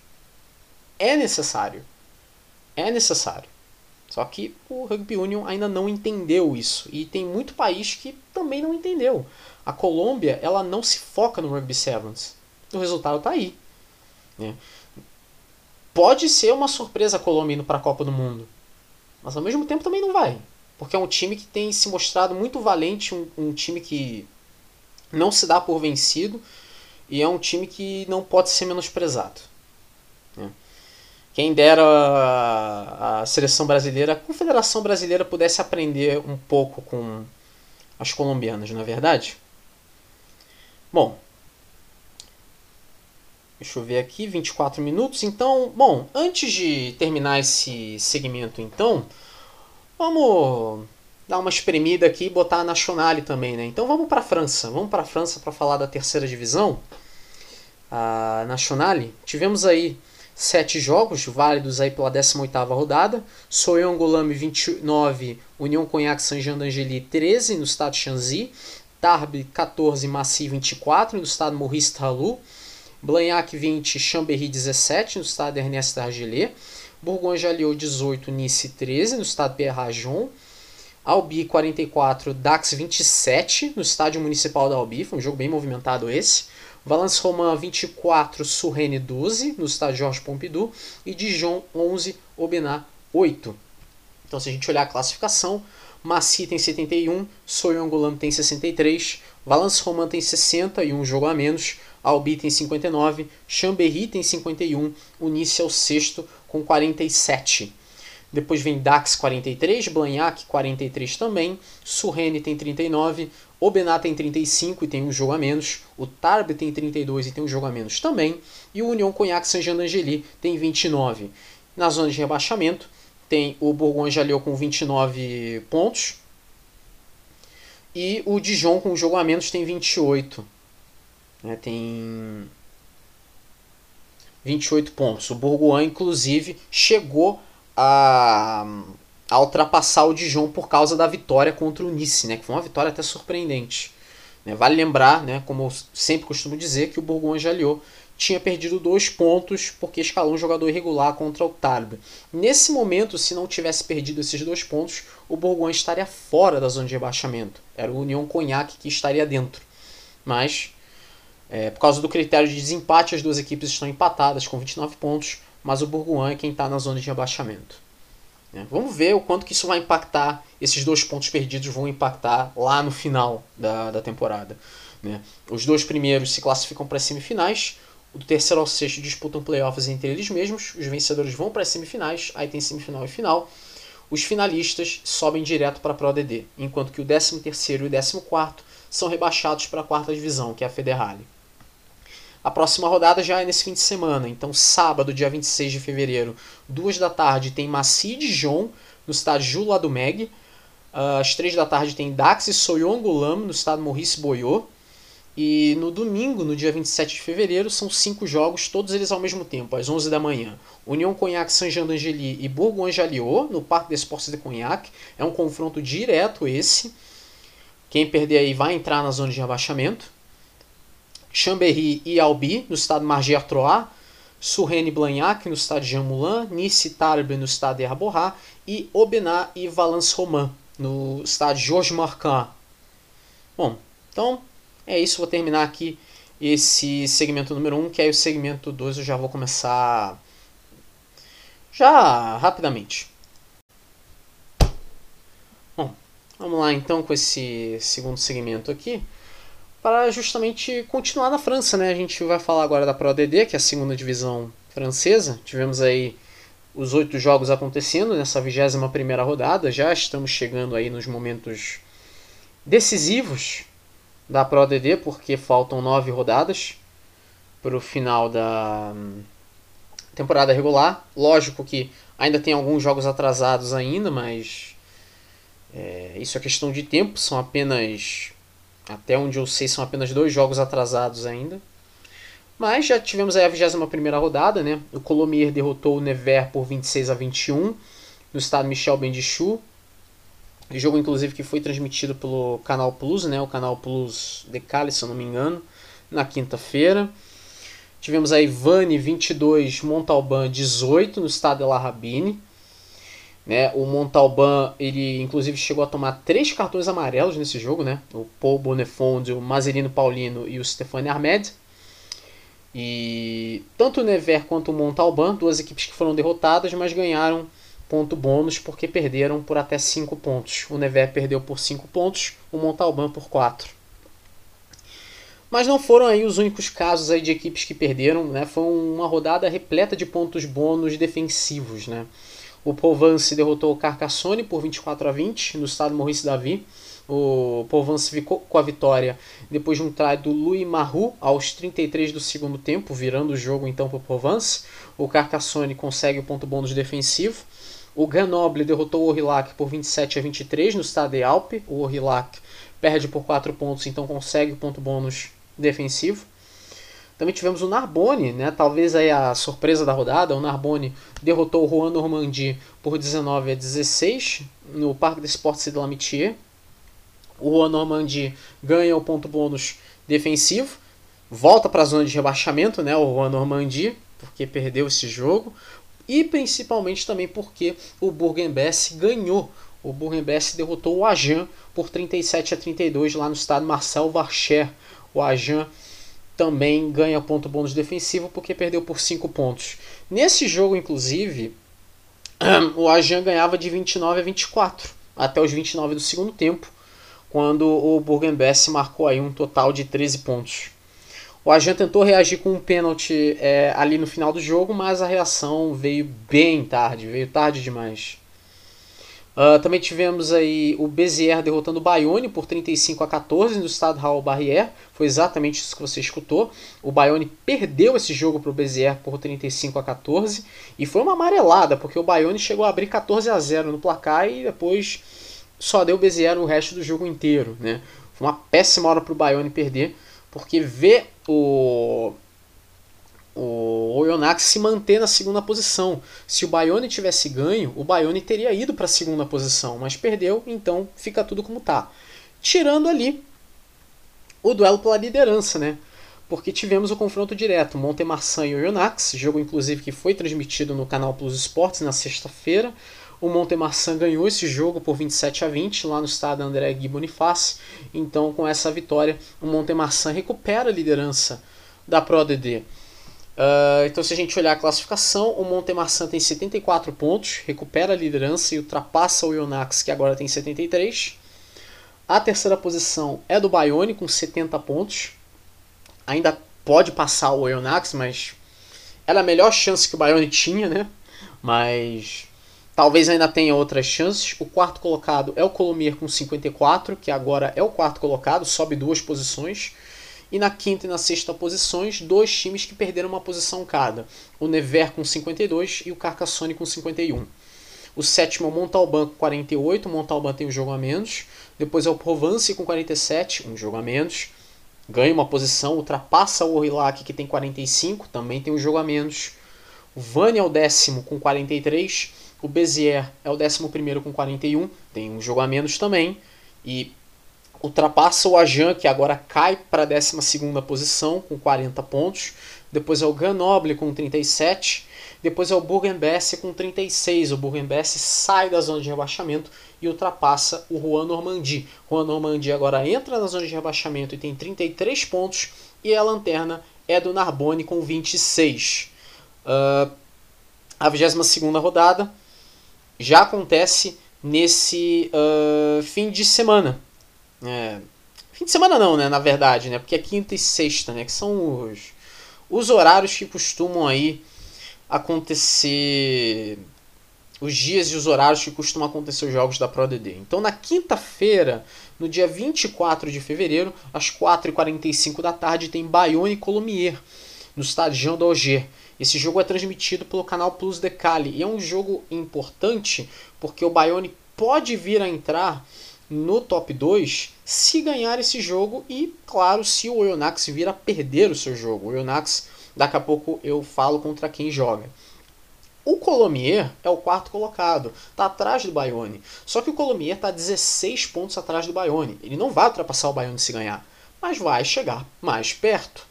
é necessário. É necessário. Só que o Rugby Union ainda não entendeu isso. E tem muito país que também não entendeu. A Colômbia, ela não se foca no Rugby Sevens o resultado está aí. Né? Pode ser uma surpresa a Colômbia indo para a Copa do Mundo, mas ao mesmo tempo também não vai, porque é um time que tem se mostrado muito valente, um, um time que não se dá por vencido e é um time que não pode ser menosprezado. Né? Quem dera a, a seleção brasileira, a Confederação Brasileira pudesse aprender um pouco com as colombianas, não é verdade? Bom, Deixa eu ver aqui, 24 minutos. Então, bom, antes de terminar esse segmento, então, vamos dar uma espremida aqui e botar a Nationale também, né? Então vamos para a França. Vamos para a França para falar da terceira divisão. A Nationale. Tivemos aí sete jogos válidos aí pela 18ª rodada. Soyongolame 29, União Cognac Saint-Jean d'Angely 13 no estado Shanxi. Tarbes 14, Massy 24 no estado Maurice Talou. Blagnac 20, Chambéry 17 no estado Ernest Dargelé. Bourgogne-Jallieu 18, Nice 13 no estado de Pierre-Rajon. Albi 44, Dax 27 no estádio municipal da Albi, foi um jogo bem movimentado esse. Valence Romain 24, Surrene 12 no estádio Georges Pompidou e Dijon 11, Aubenas 8. Então se a gente olhar a classificação, Massy tem 71, Soyongolam tem 63, Valence Romain tem 60 e um jogo a menos, Albi tem 59, Chambéry tem 51, o Nice é o sexto com 47. Depois vem Dax 43, Blagnac 43 também, Surrene tem 39, Obenat tem 35 e tem um jogo a menos, o Tarbes tem 32 e tem um jogo a menos também, e o Union Cognac Saint-Jean-d'Angely tem 29. Na zona de rebaixamento tem o Bourgogne-Jallieu com 29 pontos e o Dijon com um jogo a menos tem 28. Né, tem 28 pontos. O Bourgogne, inclusive, chegou a, a ultrapassar o Dijon por causa da vitória contra o Nice, né? Que foi uma vitória até surpreendente. Né? Vale lembrar, né, como eu sempre costumo dizer, que o Bourgogne Jalliot tinha perdido dois pontos porque escalou um jogador irregular contra o Tarbes. Nesse momento, se não tivesse perdido esses dois pontos, o Bourgogne estaria fora da zona de rebaixamento. Era o União Cognac que estaria dentro. Mas, é, por causa do critério de desempate, as duas equipes estão empatadas com 29 pontos mas o Bourgoin é quem está na zona de rebaixamento. É, vamos ver o quanto que isso vai impactar, esses dois pontos perdidos vão impactar lá no final da, da temporada. Né? Os dois primeiros se classificam para as semifinais, o terceiro ao sexto disputam playoffs entre eles mesmos, os vencedores vão para as semifinais, aí tem semifinal e final. Os finalistas sobem direto para a Pro DD, enquanto que o 13 terceiro e o 14 quarto são rebaixados para a quarta divisão, que é a Federale. A próxima rodada já é nesse fim de semana. Então, sábado, dia 26 de fevereiro, duas da tarde, tem Massy Dijon, no estádio Jula do Meg. Às três da tarde tem Dax e Soyongulam, no estado Maurice Boyot. E no domingo, no dia 27 de fevereiro, são cinco jogos, todos eles ao mesmo tempo, às 11 da manhã. União Cognac Saint-Jean d'Angely e Bourgogne-Jalliot, no Parque des Sports de Cognac. É um confronto direto esse. Quem perder aí vai entrar na zona de rebaixamento. Chambéry e Albi, no estado de Marger-Troyes, Surrene Blagnac, no estado de Jean Moulin, Nice Tarbes, no estado de Arborá, e Aubenas e Valence Romain, no estado de Georges Marquand. Bom, então é isso. Vou terminar aqui esse segmento número 1, um, que aí o segmento 2 eu já vou começar já rapidamente. Bom, vamos lá então com esse segundo segmento aqui para justamente continuar na França, né? A gente vai falar agora da Pro ADD, que é a segunda divisão francesa. Tivemos aí os oito jogos acontecendo nessa 21 primeira rodada. Já estamos chegando aí nos momentos decisivos da Pro ADD, porque faltam nove rodadas para o final da hum, temporada regular. Lógico que ainda tem alguns jogos atrasados ainda, mas é, isso é questão de tempo. São apenas até onde eu sei, são apenas dois jogos atrasados ainda. Mas já tivemos aí a 21 rodada, né? O Colomier derrotou o Nevers por 26 a 21 no estado Michel Bendichou. Jogo, inclusive, que foi transmitido pelo Canal Plus, né? O Canal Plus de Cali, se eu não me engano, na quinta-feira. Tivemos aí Vani 22, Montalban 18 no estado de La Rabine. Né? O Montalban, ele inclusive chegou a tomar três cartões amarelos nesse jogo, né? O Paul Bonifonde, o Mazerino Paulino e o Stefani Armed. E tanto o Nevers quanto o Montalban, duas equipes que foram derrotadas, mas ganharam ponto bônus porque perderam por até 5 pontos. O Nevers perdeu por 5 pontos, o Montalban por 4. Mas não foram aí os únicos casos aí de equipes que perderam, né? Foi uma rodada repleta de pontos bônus defensivos, né? O Provence derrotou o Carcassonne por 24 a 20 no estado Maurice Davi. O Provence ficou com a vitória depois de um try do Louis Marru aos 33 do segundo tempo, virando o jogo então para o Provence. O Carcassonne consegue o ponto bônus defensivo. O Grenoble derrotou o Orillac por 27 a 23 no estado de Alpe. O Orillac perde por 4 pontos, então consegue o ponto bônus defensivo. Também tivemos o Narbonne, né? talvez aí a surpresa da rodada. O Narbonne derrotou o Juan Normandie por 19 a 16 no Parque des Sports de l'Amitié. O Juan Normandie ganha o ponto bônus defensivo, volta para a zona de rebaixamento, né? o Juan Normandie, porque perdeu esse jogo. E principalmente também porque o Bourg-en-Bresse ganhou. O Bourg-en-Bresse derrotou o Agen por 37 a 32 lá no estado Marcel Varcher. O Agen também ganha ponto bônus defensivo porque perdeu por 5 pontos. Nesse jogo, inclusive, (clears throat) o Ajan ganhava de 29 a 24 até os 29 do segundo tempo, quando o Burgenbess marcou aí um total de 13 pontos. O Ajan tentou reagir com um pênalti é, ali no final do jogo, mas a reação veio bem tarde, veio tarde demais. Uh, também tivemos aí o Bezier derrotando o Bayonne por 35 a 14 no estado Raul Barrière. Foi exatamente isso que você escutou. O Bayonne perdeu esse jogo para o Bezier por 35 a 14 e foi uma amarelada, porque o Bayonne chegou a abrir 14 a 0 no placar e depois só deu o Bezier o resto do jogo inteiro. Né? Foi uma péssima hora para o Bayonne perder, porque ver o o Oyonnax se manter na segunda posição. Se o Bayonne tivesse ganho, o Bayonne teria ido para a segunda posição, mas perdeu, então fica tudo como está. Tirando ali o duelo pela liderança, né? Porque tivemos o confronto direto, Montemarçan e Oyonnax, jogo inclusive que foi transmitido no canal Plus Esportes na sexta-feira. O Montemarçan ganhou esse jogo por 27 a 20 lá no estado André Gui Bonifácio. Então, com essa vitória, o Montemarçan recupera a liderança da Pro ADD. Uh, então, se a gente olhar a classificação, o Montemarçan tem 74 pontos, recupera a liderança e ultrapassa o Yonax, que agora tem 73. A terceira posição é do Bayonne, com 70 pontos. Ainda pode passar o Yonax, mas era a melhor chance que o Bayonne tinha, né? Mas talvez ainda tenha outras chances. O quarto colocado é o Colomier com 54, que agora é o quarto colocado, sobe duas posições. E na quinta e na sexta posições, dois times que perderam uma posição cada. O Never com 52 e o Carcassonne com 51. O sétimo é o Montalban com 48, o Montalban tem um jogo a menos. Depois é o Provence com 47, um jogo a menos. Ganha uma posição, ultrapassa o Orillac que tem 45, também tem um jogo a menos. O Vani é o décimo com 43. O Bezier é o décimo primeiro com 41, tem um jogo a menos também. E ultrapassa o Ajan, que agora cai para a 12 posição com 40 pontos. Depois é o Grenoble com 37. Depois é o Bourg-en-Bresse com 36. O Bourg-en-Bresse sai da zona de rebaixamento e ultrapassa o Juan Normandie. Juan Normandie agora entra na zona de rebaixamento e tem 33 pontos. E a lanterna é do Narbonne com 26. Uh, a 22 rodada já acontece nesse uh, fim de semana. É, fim de semana não, né? Na verdade, né? Porque é quinta e sexta, né? Que são os, os horários que costumam aí acontecer. Os dias e os horários que costumam acontecer os jogos da ProDD. Então, na quinta-feira, no dia 24 de fevereiro, às 4h45 da tarde, tem Bayonne e Colomier, no estádio do Auger. Esse jogo é transmitido pelo canal Plus de Cali e é um jogo importante porque o Bayonne pode vir a entrar no top 2 se ganhar esse jogo e, claro, se o Oyonnax vir a perder o seu jogo. O Oyonnax, daqui a pouco eu falo contra quem joga. O Colomier é o quarto colocado, está atrás do Bayonne. Só que o Colomier está 16 pontos atrás do Bayonne. Ele não vai ultrapassar o Bayonne se ganhar, mas vai chegar mais perto.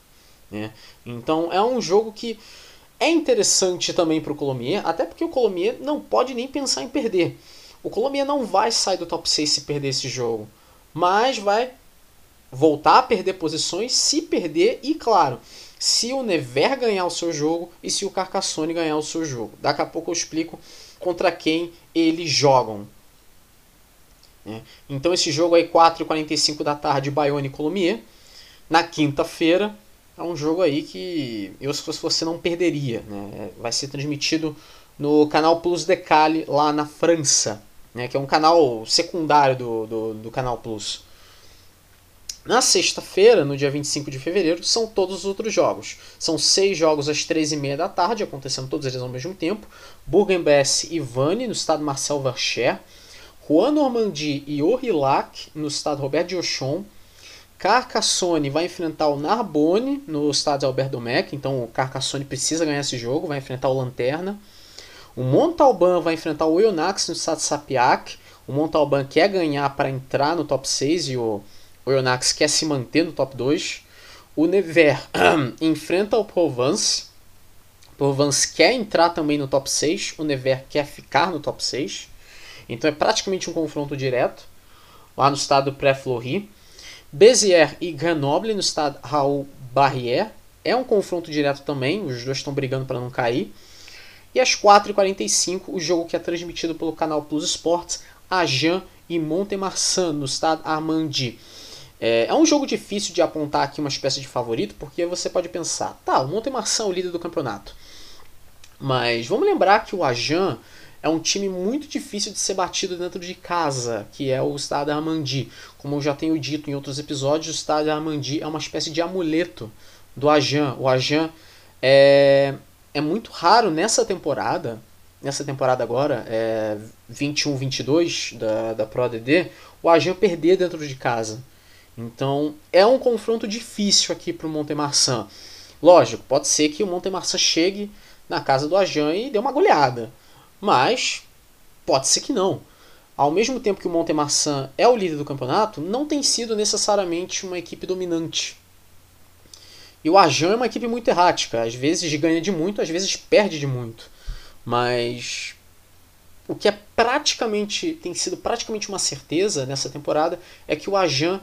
Né? Então é um jogo que é interessante também para o Colomier, até porque o Colomier não pode nem pensar em perder. O Colômbia não vai sair do top 6 se perder esse jogo, mas vai voltar a perder posições se perder e, claro, se o Never ganhar o seu jogo e se o Carcassonne ganhar o seu jogo. Daqui a pouco eu explico contra quem eles jogam. É. Então esse jogo aí 4h45 da tarde, Bayonne e Colomier. Na quinta-feira é um jogo aí que eu se fosse você não perderia. Né? Vai ser transmitido no canal Plus Decale lá na França né, que é um canal secundário do, do, do Canal Plus. Na sexta-feira, no dia 25 de fevereiro, são todos os outros jogos. São seis jogos às 13h30 da tarde, acontecendo todos eles ao mesmo tempo. Bourg-en-Bresse e Vannes, no estado Marcel Varcher. Juan Normandie e Aurillac, no estado Robert de Auchon. Carcassonne vai enfrentar o Narbonne no estádio Alberto Domecq, então o Carcassonne precisa ganhar esse jogo, vai enfrentar o Lanterna. O Montalban vai enfrentar o Oyonnax no estádio Sapiac. O Montalban quer ganhar para entrar no top 6 e o Oyonnax quer se manter no top 2. O Nevers (clears throat) enfrenta o Provence. O Provence quer entrar também no top 6. O Nevers quer ficar no top 6. Então é praticamente um confronto direto lá no estado Pré-Fleury. Béziers e Grenoble no estado Raul Barrière. É um confronto direto também, os dois estão brigando para não cair. E às 4h45, o jogo que é transmitido pelo canal Plus Sports, Agen e Montemarçan, no estado Armandi. É, é, um jogo difícil de apontar aqui uma espécie de favorito, porque você pode pensar, tá, o Montemarçan é o líder do campeonato. Mas vamos lembrar que o Agen é um time muito difícil de ser batido dentro de casa, que é o Stade Armandi. Como eu já tenho dito em outros episódios, o Stade Armandi é uma espécie de amuleto do Agen. O Agen é, é muito raro nessa temporada, nessa temporada agora, é 21-22 da, da Pro ADD, o Agen perder dentro de casa. Então é um confronto difícil aqui para o Montemarçan. Lógico, pode ser que o Montemarçan chegue na casa do Ajan e dê uma goleada. Mas pode ser que não. Ao mesmo tempo que o Montemarçan é o líder do campeonato, não tem sido necessariamente uma equipe dominante. E o Ajan é uma equipe muito errática. Às vezes ganha de muito, às vezes perde de muito. Mas o que é praticamente tem sido praticamente uma certeza nessa temporada é que o Ajan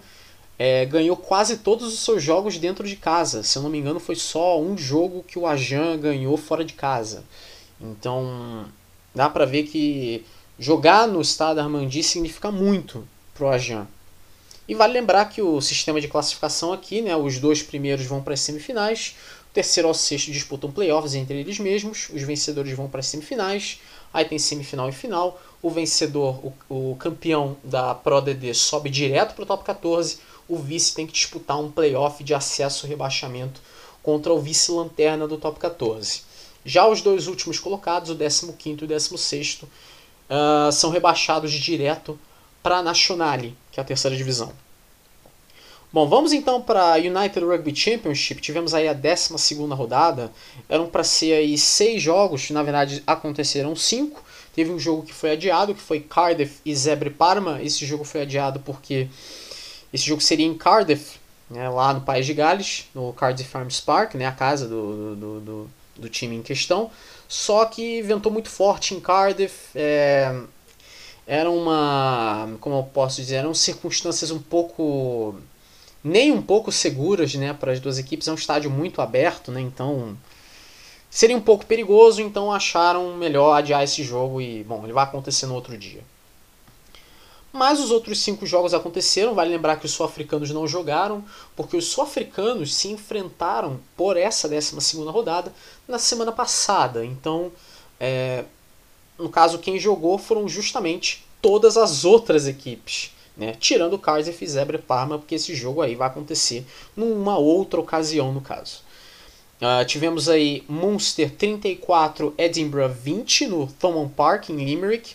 é, ganhou quase todos os seus jogos dentro de casa. Se eu não me engano, foi só um jogo que o Ajan ganhou fora de casa. Então, dá para ver que jogar no estado Armandi significa muito pro Ajan. E vale lembrar que o sistema de classificação aqui, né, os dois primeiros vão para as semifinais, o terceiro ao sexto disputam playoffs entre eles mesmos, os vencedores vão para as semifinais, aí tem semifinal e final, o vencedor, o, o campeão da Pro DD sobe direto para o top 14, o vice tem que disputar um playoff de acesso e rebaixamento contra o vice-lanterna do top 14. Já os dois últimos colocados, o 15 e o 16, uh, ah, são rebaixados direto para a Nationale, que é a terceira divisão. Bom, vamos então para a United Rugby Championship. Tivemos aí a 12 rodada. Eram para ser aí seis jogos, na verdade aconteceram cinco. Teve um jogo que foi adiado, que foi Cardiff e Zebre Parma. Esse jogo foi adiado porque esse jogo seria em Cardiff, né, lá no País de Gales, no Cardiff Farms Park, né, a casa do, do, do do time em questão, só que ventou muito forte em Cardiff. É, era uma, como eu posso dizer, eram circunstâncias um pouco nem um pouco seguras, né, para as duas equipes. É um estádio muito aberto, né, então seria um pouco perigoso, então acharam melhor adiar esse jogo e, bom, ele vai acontecer no outro dia. Mas os outros cinco jogos aconteceram. Vale lembrar que os sul-africanos não jogaram, porque os sul-africanos se enfrentaram por essa 12 rodada na semana passada. Então, é, no caso, quem jogou foram justamente todas as outras equipes. Né? Tirando o Cardiff e Zebra Parma, porque esse jogo aí vai acontecer numa outra ocasião, no caso. Uh, tivemos aí Munster 34, Edinburgh 20 no Thomond Park, em Limerick.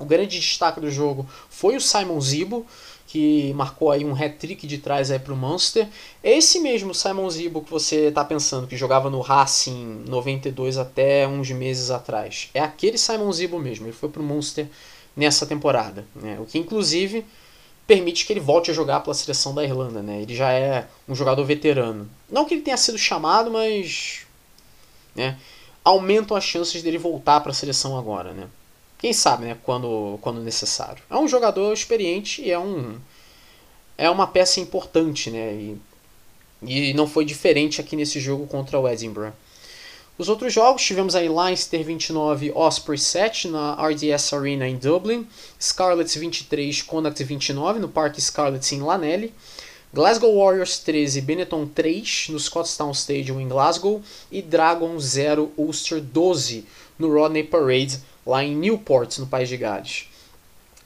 O grande destaque do jogo foi o Simon Zibo, que marcou aí um hat-trick de trás aí para o Munster. Esse mesmo Simon Zibo que você está pensando, que jogava no Racing 92 até uns meses atrás. É aquele Simon Zibo mesmo, ele foi para o Munster nessa temporada. Né? O que inclusive permite que ele volte a jogar pela seleção da Irlanda. Né? Ele já é um jogador veterano. Não que ele tenha sido chamado, mas né, aumentam as chances dele voltar para a seleção agora. Né? Quem sabe, né? Quando, quando necessário. É um jogador experiente e é um é uma peça importante, né? E, e não foi diferente aqui nesse jogo contra o Edinburgh. Os outros jogos tivemos aí Leinster 29, Osprey 7 na RDS Arena em Dublin, Scarlets 23, Connacht 29 no Parque Scarlets em Lanelli, Glasgow Warriors 13, Benetton 3 no Scottstown Stadium em Glasgow e Dragon 0, Ulster 12 no Rodney Parade lá em Newport, no País de Gales.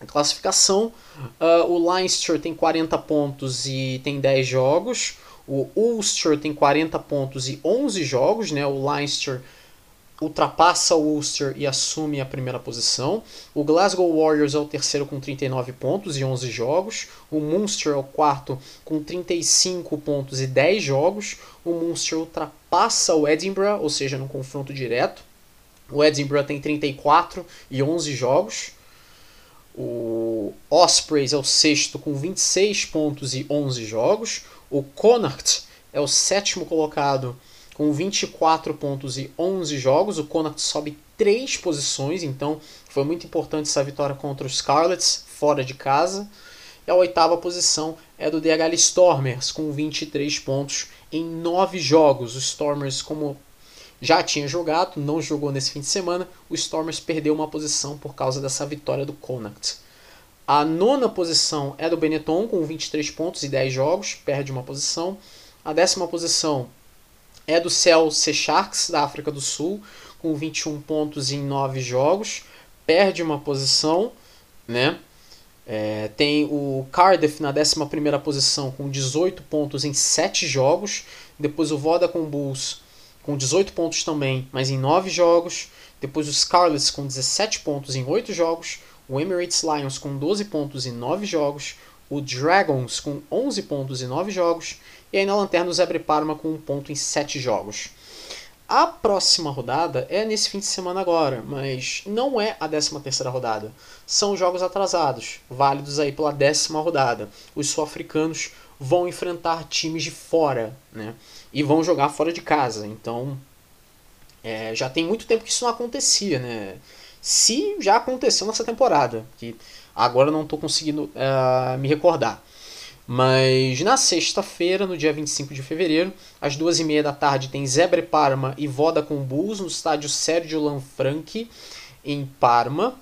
A classificação, uh, o Leinster tem 40 pontos e tem 10 jogos. O Ulster tem 40 pontos e 11 jogos. Né? O Leinster ultrapassa o Ulster e assume a primeira posição. O Glasgow Warriors é o terceiro com 39 pontos e 11 jogos. O Munster é o quarto com 35 pontos e 10 jogos. O Munster ultrapassa o Edinburgh, ou seja, no confronto direto. O Edinburgh tem 34 e 11 jogos. O Ospreys é o sexto com 26 pontos e 11 jogos. O Connacht é o sétimo colocado com 24 pontos e 11 jogos. O Connacht sobe 3 posições, então foi muito importante essa vitória contra os Scarlets, fora de casa. E a oitava posição é do DHL Stormers, com 23 pontos em 9 jogos. Os Stormers, como já tinha jogado, não jogou nesse fim de semana, o Stormers perdeu uma posição por causa dessa vitória do Connacht. A nona posição é do Benetton, com 23 pontos e 10 jogos, perde uma posição. A décima posição é do Celce Sharks, da África do Sul, com 21 pontos em 9 jogos, perde uma posição, né? É, tem o Cardiff na 11 posição com 18 pontos em 7 jogos. Depois o Vodacom Bulls com 18 pontos também, mas em 9 jogos. Depois o Scarlets com 17 pontos em 8 jogos. O Emirates Lions com 12 pontos em 9 jogos. O Dragons com 11 pontos em 9 jogos. E aí na lanterna o Zebre Parma com um ponto em 7 jogos. A próxima rodada é nesse fim de semana agora, mas não é a 13 terceira rodada. São jogos atrasados, válidos aí pela décima rodada. Os sul-africanos vão enfrentar times de fora, né? E vão jogar fora de casa. Então, é, já tem muito tempo que isso não acontecia, né? Se já aconteceu nessa temporada, que agora não estou conseguindo uh, me recordar. Mas na sexta-feira, no dia 25 de fevereiro, às duas e meia da tarde, tem Zebre Parma e Vodacom Bulls no estádio Sérgio Lanfranchi, em Parma.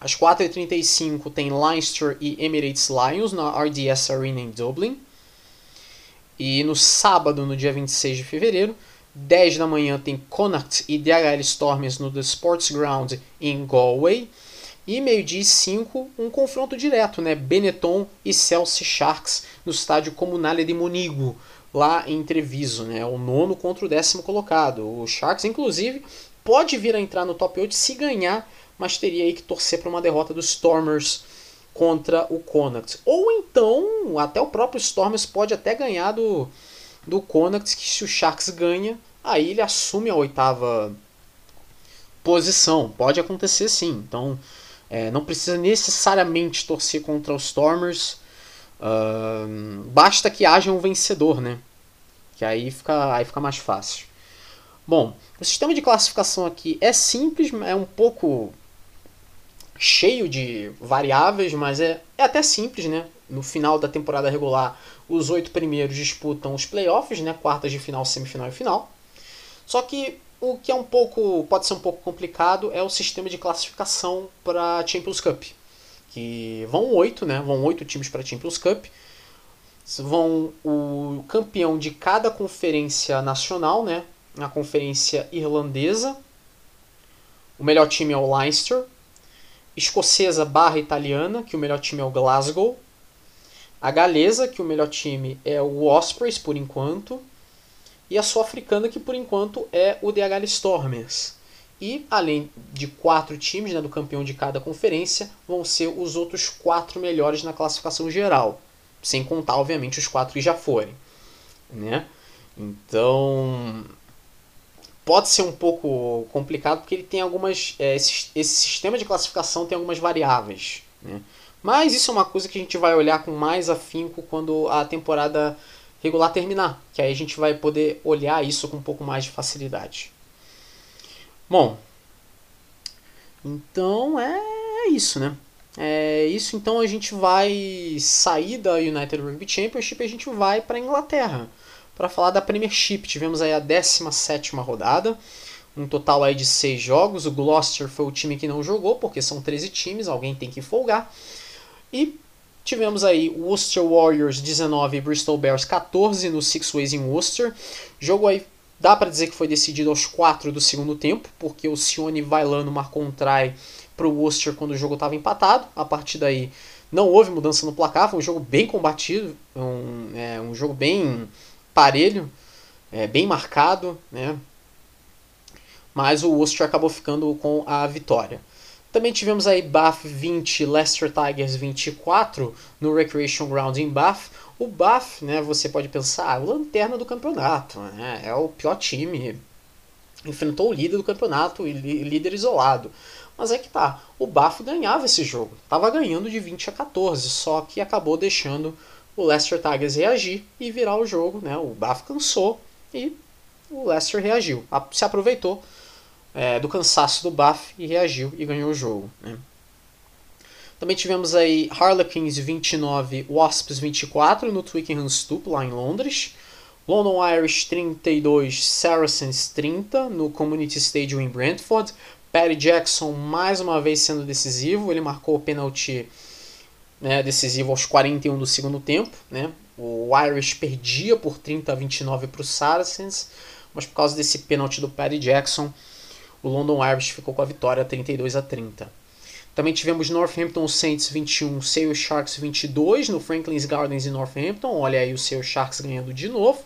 Às 4h35 tem Leinster e Emirates Lions na RDS Arena em Dublin. E no sábado, no dia 26 de fevereiro, 10 da manhã tem Connacht e DHL Stormers no The Sports Ground em Galway. E meio-dia e 5, um confronto direto, né? Benetton e Chelsea Sharks no estádio Comunale de Monigo, lá em Treviso, né? O nono contra o décimo colocado. O Sharks, inclusive, pode vir a entrar no top 8 se ganhar, mas teria aí que torcer para uma derrota dos Stormers contra o Connacht. Ou então, até o próprio Stormers pode até ganhar do, do Connacht, que se o Sharks ganha, aí ele assume a oitava posição. Pode acontecer sim. Então, é, não precisa necessariamente torcer contra os Stormers. Uh, basta que haja um vencedor, né? Que aí fica, aí fica mais fácil. Bom, o sistema de classificação aqui é simples, é um pouco cheio de variáveis, mas é, é até simples, né? No final da temporada regular, os oito primeiros disputam os playoffs, né? Quartas de final, semifinal e final. Só que o que é um pouco pode ser um pouco complicado é o sistema de classificação para Champions Cup, que vão oito, né? Vão oito times para Champions Cup. Vão o campeão de cada conferência nacional, né? Na conferência irlandesa, o melhor time é o Leinster, escocesa barra italiana, que o melhor time é o Glasgow, a galesa, que o melhor time é o Ospreys por enquanto, e a sul-africana, que por enquanto é o DHL Stormers. E além de quatro times né, do campeão de cada conferência, vão ser os outros quatro melhores na classificação geral, sem contar, obviamente, os quatro que já forem. Né? Então pode ser um pouco complicado porque ele tem algumas. É, esse, esse, sistema de classificação tem algumas variáveis. Né? Mas isso é uma coisa que a gente vai olhar com mais afinco quando a temporada regular terminar, que aí a gente vai poder olhar isso com um pouco mais de facilidade. Bom, então é isso, né? É isso, então a gente vai sair da United Rugby Championship e a gente vai para Inglaterra para falar da Premiership. Tivemos aí a 17 rodada, um total aí de 6 jogos. O Gloucester foi o time que não jogou, porque são 13 times, alguém tem que folgar. E Tivemos aí Worcester Warriors 19 e Bristol Bears 14 no Six Ways em Worcester. Jogo aí dá para dizer que foi decidido aos 4 do segundo tempo, porque o Sione Vailano marcou um try para o Worcester quando o jogo estava empatado. A partir daí não houve mudança no placar, foi um jogo bem combatido, um, é, um jogo bem parelho, é, bem marcado. Né? mas o Worcester acabou ficando com a vitória. Também tivemos aí Bath 20, Leicester Tigers 24 no Recreation Ground em Bath. O Bath, né, você pode pensar, a lanterna do campeonato, né, é o pior time. Enfrentou o líder do campeonato, líder isolado. Mas é que tá, o Bath ganhava esse jogo, estava ganhando de 20 a 14, só que acabou deixando o Leicester Tigers reagir e virar o jogo, né? O Bath cansou e o Leicester reagiu, se aproveitou é, do cansaço do Bath e reagiu e ganhou o jogo. Né? Também tivemos aí Harlequins 29, Wasps 24 no Twickenham Stoop, lá em Londres. London Irish 32, Saracens 30 no Community Stadium em Brentford. Perry Jackson mais uma vez sendo decisivo, ele marcou o pênalti né, decisivo aos 41 do segundo tempo. Né? O Irish perdia por 30 a 29 para o Saracens, mas por causa desse pênalti do Perry Jackson, o London Irish ficou com a vitória 32 a 30. Também tivemos Northampton Saints 21, Sale Sharks 22 no Franklin's Gardens em Northampton. Olha aí o Sale Sharks ganhando de novo.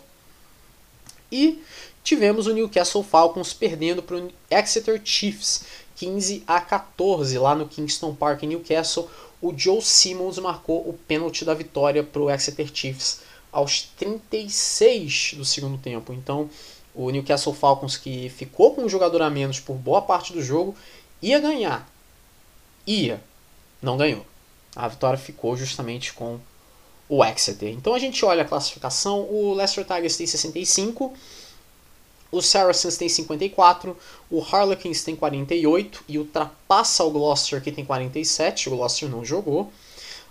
E tivemos o Newcastle Falcons perdendo para o Exeter Chiefs 15 a 14 lá no Kingston Park em Newcastle. O Joe Simmons marcou o pênalti da vitória para o Exeter Chiefs aos 36 do segundo tempo. Então, o Newcastle Falcons, que ficou com um jogador a menos por boa parte do jogo, ia ganhar. Ia. Não ganhou. A vitória ficou justamente com o Exeter. Então a gente olha a classificação. O Leicester Tigers tem 65. O Saracens tem 54, o Harlequins tem 48 e ultrapassa o Gloucester que tem 47. O Gloucester não jogou.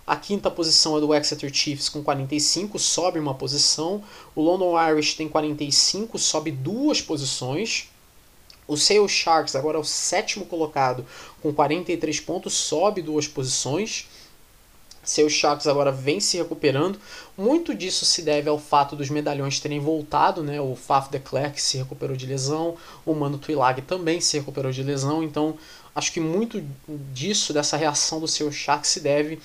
A quinta posição é do Exeter Chiefs com 45, sobe uma posição. O London Irish tem 45, sobe duas posições. O Sale Sharks, agora é o sétimo colocado, com 43 pontos, sobe duas posições. Seus Sharks agora vem se recuperando. Muito disso se deve ao fato dos medalhões terem voltado, né? O Faf de Klerk se recuperou de lesão, o Mano Twilag também se recuperou de lesão, então acho que muito disso, dessa reação do seu Sharks se deve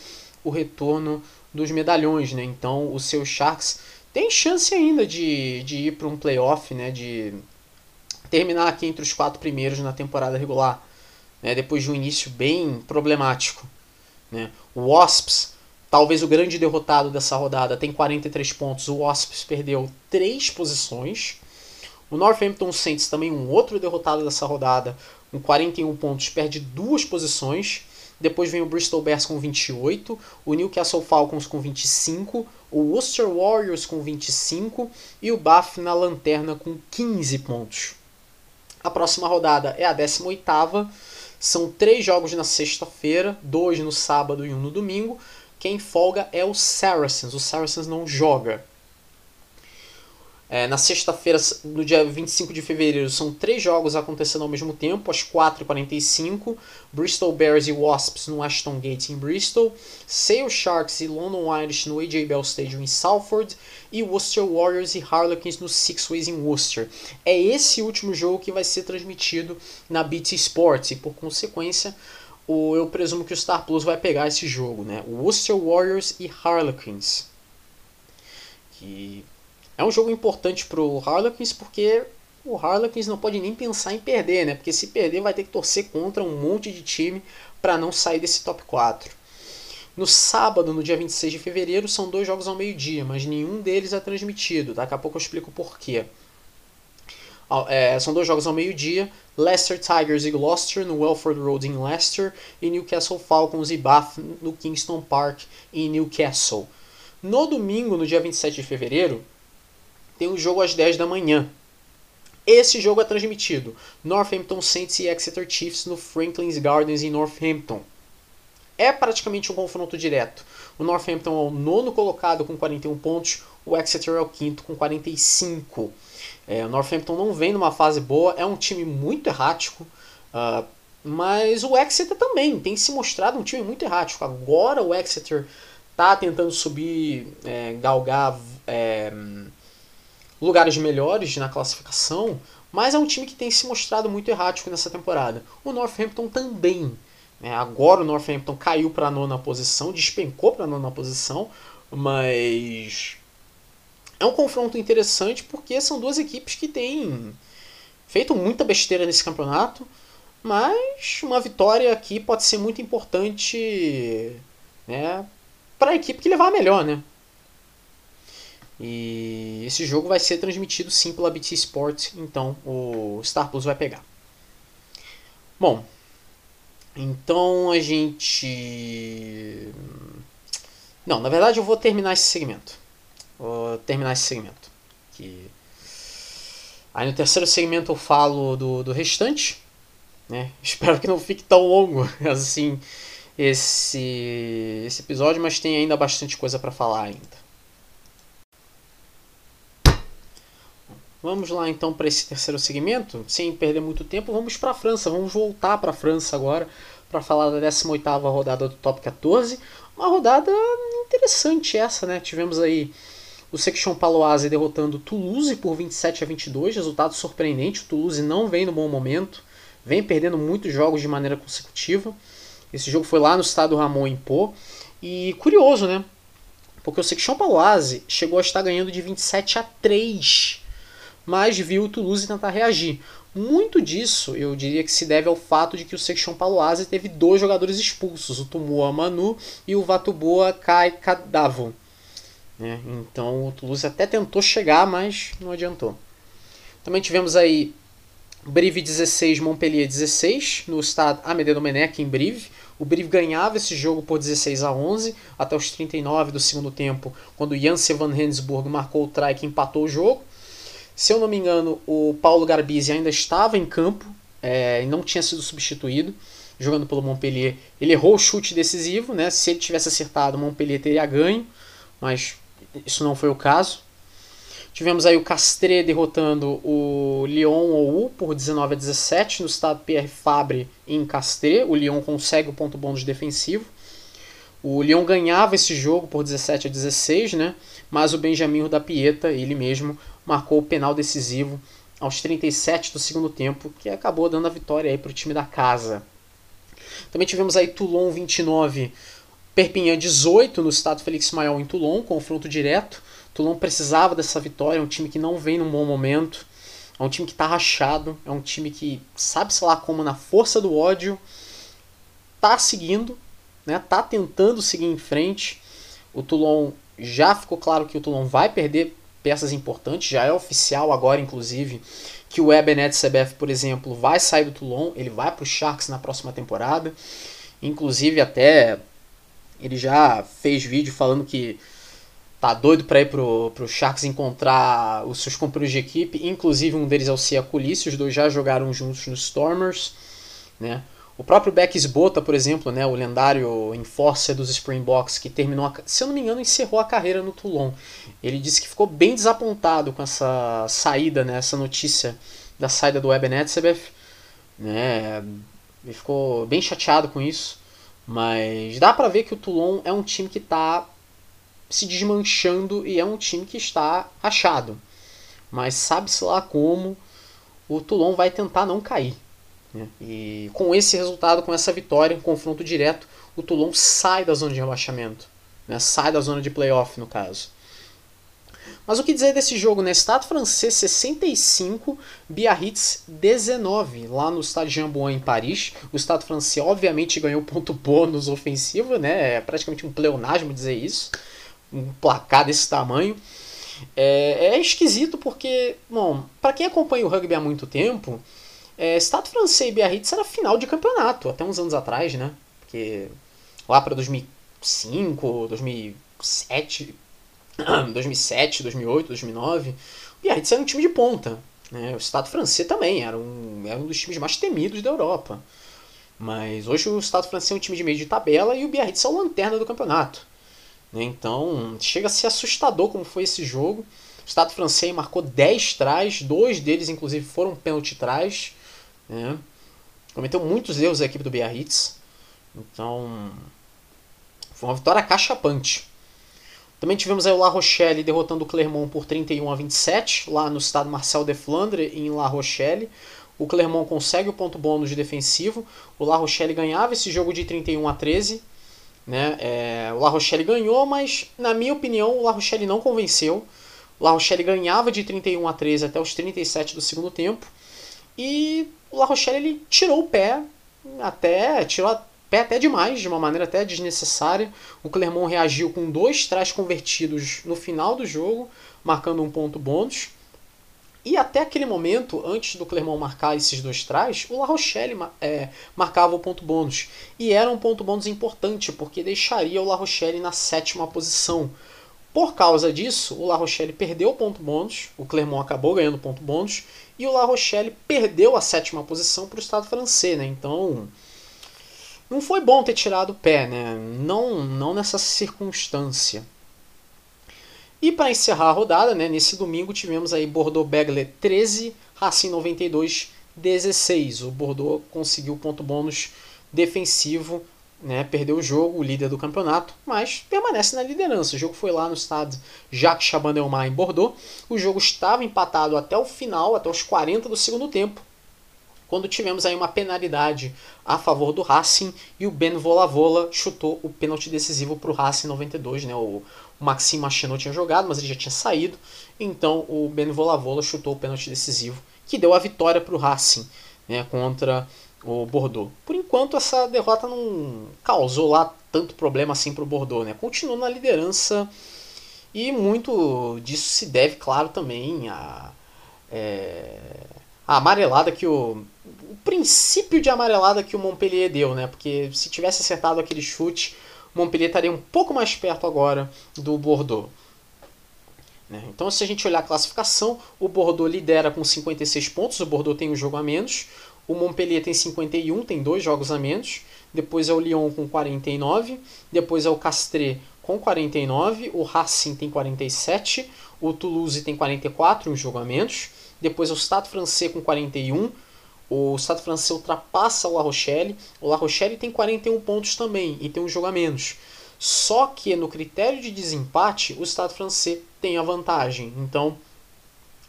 o retorno dos medalhões, né? Então o seu Sharks tem chance ainda de, de ir para um playoff, né? De terminar aqui entre os quatro primeiros na temporada regular, né? Depois de um início bem problemático, né? O Wasps, talvez o grande derrotado dessa rodada, tem 43 pontos. O Wasps perdeu três posições. O Northampton Saints também um outro derrotado dessa rodada, com 41 pontos, perde duas posições. Depois vem o Bristol Bears com 28, o Newcastle Falcons com 25, o Worcester Warriors com 25 e o Bath na lanterna com 15 pontos. A próxima rodada é a 18ª. São três jogos na sexta-feira, dois no sábado e um no domingo. Quem folga é o Saracens. O Saracens não joga. É, na sexta-feira, no dia 25 de fevereiro, são três jogos acontecendo ao mesmo tempo, às 4h45. Bristol Bears e Wasps no Ashton Gate em Bristol. Sale Sharks e London Irish no AJ Bell Stadium em Salford. E Worcester Warriors e Harlequins no Six Ways em Worcester. É esse último jogo que vai ser transmitido na BT Sports e, por consequência, o, eu presumo que o Star Plus vai pegar esse jogo, né? Worcester Warriors e Harlequins. Que é um jogo importante pro Harlequins porque o Harlequins não pode nem pensar em perder, né? Porque se perder vai ter que torcer contra um monte de time para não sair desse top 4. No sábado, no dia 26 de fevereiro, são dois jogos ao meio-dia, mas nenhum deles é transmitido. Daqui a pouco eu explico por quê. É, são dois jogos ao meio-dia: Leicester Tigers e Gloucester no Welford Road em Leicester e Newcastle Falcons e Bath no Kingston Park em Newcastle. No domingo, no dia 27 de fevereiro, tem um jogo às 10 da manhã. Esse jogo é transmitido Northampton Saints e Exeter Chiefs no Franklin's Gardens em Northampton. É praticamente um confronto direto. O Northampton é o nono colocado com 41 pontos, o Exeter é o quinto com 45. É, o Northampton não vem numa fase boa, é um time muito errático, uh, mas o Exeter também tem se mostrado um time muito errático. Agora o Exeter está tentando subir, é, galgar. É, lugares melhores na classificação, mas é um time que tem se mostrado muito errático nessa temporada. O Northampton também. Né? Agora o Northampton caiu para a nona posição, despencou para a nona posição, mas é um confronto interessante porque são duas equipes que têm feito muita besteira nesse campeonato, mas uma vitória aqui pode ser muito importante né, para a equipe que levar a melhor, né? E esse jogo vai ser transmitido sim pela BT Sport, então o Star Plus vai pegar. Bom, então a gente. Não, na verdade eu vou terminar esse segmento. Terminar esse segmento. Que... Aí no terceiro segmento eu falo do, do restante. Né? (laughs) Espero que não fique tão longo (laughs) assim esse, esse episódio, mas tem ainda bastante coisa para falar ainda. Vamos lá então para esse terceiro segmento, sem perder muito tempo, vamos para a França, vamos voltar para a França agora para falar da 18ª rodada do Top 14. Uma rodada interessante essa, né? Tivemos aí o Section Paloise derrotando Toulouse por 27 a 22, resultado surpreendente. O Toulouse não vem no bom momento, vem perdendo muitos jogos de maneira consecutiva. Esse jogo foi lá no estado Ramon em Pô. E curioso, né? Porque o Section Paloise chegou a estar ganhando de 27 a 3 mas viu o Toulouse tentar reagir. Muito disso eu diria que se deve ao fato de que o Section Paloise teve dois jogadores expulsos, o Tumua Manu e o Vatuboa Kai Kadavo. Né? Então o Toulouse até tentou chegar, mas não adiantou. Também tivemos aí Brive 16, Montpellier 16, no estado Amédée Domenech em Brive. O Brive ganhava esse jogo por 16 a 11 até os 39 do segundo tempo, quando Janssen van Rensburg marcou o try que empatou o jogo. Se eu não me engano, o Paulo Garbisi ainda estava em campo é, e não tinha sido substituído, jogando pelo Montpellier. Ele errou o chute decisivo, né? Se ele tivesse acertado, o Montpellier teria ganho, mas isso não foi o caso. Tivemos aí o Castre derrotando o Lyon ou por 19 a 17 no estado Pierre Fabre em Castre. O Lyon consegue o ponto bônus defensivo. O Lyon ganhava esse jogo por 17 a 16, né? Mas o Benjamin da Pieta, ele mesmo, marcou o penal decisivo aos 37 do segundo tempo, que acabou dando a vitória para o time da casa. Também tivemos aí Toulon 29, Perpignan 18 no estado Félix Maior em Toulon, confronto direto. Toulon precisava dessa vitória, é um time que não vem num bom momento, é um time que está rachado, é um time que sabe-se lá como na força do ódio tá seguindo, né, tá tentando seguir em frente. O Toulon já ficou claro que o Toulon vai perder peças importantes. Já é oficial agora, inclusive, que o Ebenet CBF, por exemplo, vai sair do Toulon, ele vai para o Sharks na próxima temporada. Inclusive, até ele já fez vídeo falando que tá doido para ir pro, pro Sharks encontrar os seus companheiros de equipe, inclusive um deles é o Cia Culisse, os dois já jogaram juntos nos Stormers, né? O próprio Beck Sbota, por exemplo, né, o lendário enforcer dos Springboks, que terminou, a, se eu não me engano, encerrou a carreira no Toulon. Ele disse que ficou bem desapontado com essa saída, né, essa notícia da saída do Eben Etzebeth. Né, ele ficou bem chateado com isso. Mas dá para ver que o Toulon é um time que está se desmanchando e é um time que está rachado. Mas sabe-se lá como o Toulon vai tentar não cair. Né? E com esse resultado, com essa vitória, confronto direto, o Toulon sai da zona de rebaixamento. Né? Sai da zona de playoff, no caso. Mas o que dizer desse jogo, né? Estado francês 65, Biarritz 19, lá no Estado de Jambuan, em Paris. O Estado francês, obviamente, ganhou ponto bônus ofensivo, né? É praticamente um pleonasmo dizer isso. Um placar desse tamanho. É, é esquisito porque, bom, para quem acompanha o rugby há muito tempo, é, Stade francês e Biarritz era final de campeonato, até uns anos atrás, né? Porque lá para 2005, 2007, 2007, 2008, 2009, o Biarritz era um time de ponta. Né? O Estado francês também era um, era um dos times mais temidos da Europa. Mas hoje o Estado francês é um time de meio de tabela e o Biarritz é o lanterna do campeonato. Né? Então chega a ser assustador como foi esse jogo. O Estado francês marcou 10 trás, dois deles inclusive foram pênalti trás. Né? Cometeu muitos erros a equipe do Biarritz. Então, foi uma vitória cachapante. Também tivemos aí o La Rochelle derrotando o Clermont por 31 a 27, lá no estado Marcel de Flandre, em La Rochelle. O Clermont consegue o ponto bônus de defensivo. O La Rochelle ganhava esse jogo de 31 a 13. Né? É, o La Rochelle ganhou, mas na minha opinião o La Rochelle não convenceu. O La Rochelle ganhava de 31 a 13 até os 37 do segundo tempo. E o La Rochelle ele tirou o pé, até tirou pé até demais, de uma maneira até desnecessária. O Clermont reagiu com dois trás convertidos no final do jogo, marcando um ponto bônus. E até aquele momento, antes do Clermont marcar esses dois trás, o La Rochelle é, marcava o ponto bônus. E era um ponto bônus importante, porque deixaria o La Rochelle na sétima posição. Por causa disso, o La Rochelle perdeu o ponto bônus, o Clermont acabou ganhando ponto bônus, e o La Rochelle perdeu a sétima posição para o Estado francês. Né? Então, não foi bom ter tirado o pé, né? não, não nessa circunstância. E para encerrar a rodada, né, nesse domingo tivemos aí Bordeaux Begler 13, Racing 92 16. O Bordeaux conseguiu ponto bônus defensivo, né, perdeu o jogo, o líder do campeonato, mas permanece na liderança. O jogo foi lá no estádio Jacques Chaban-Delmas em Bordeaux. O jogo estava empatado até o final, até os 40 do segundo tempo, quando tivemos aí uma penalidade a favor do Racing e o Ben Volavola chutou o pênalti decisivo para o Racing 92, né, o, o Maxime Machinot tinha jogado, mas ele já tinha saído. Então o Ben Volavola chutou o pênalti decisivo, que deu a vitória para o Racing né, contra o Bordeaux. Por enquanto, essa derrota não causou lá tanto problema assim para o Bordeaux. Né? Continuou na liderança e muito disso se deve, claro, também a, é, a amarelada que o. O princípio de amarelada que o Montpellier deu, né? Porque se tivesse acertado aquele chute, Montpellier estaria um pouco mais perto agora do Bordeaux. Né? Então, se a gente olhar a classificação, o Bordeaux lidera com 56 pontos, o Bordeaux tem um jogo a menos, o Montpellier tem 51, tem dois jogos a menos, depois é o Lyon com 49, depois é o Castres com 49, o Racing tem 47, o Toulouse tem 44, um jogo a menos, depois o Stade Francês com 41, o Stade Francês ultrapassa o La Rochelle. O La Rochelle tem 41 pontos também e tem um jogo a menos. Só que no critério de desempate, o Stade Francês tem a vantagem. Então,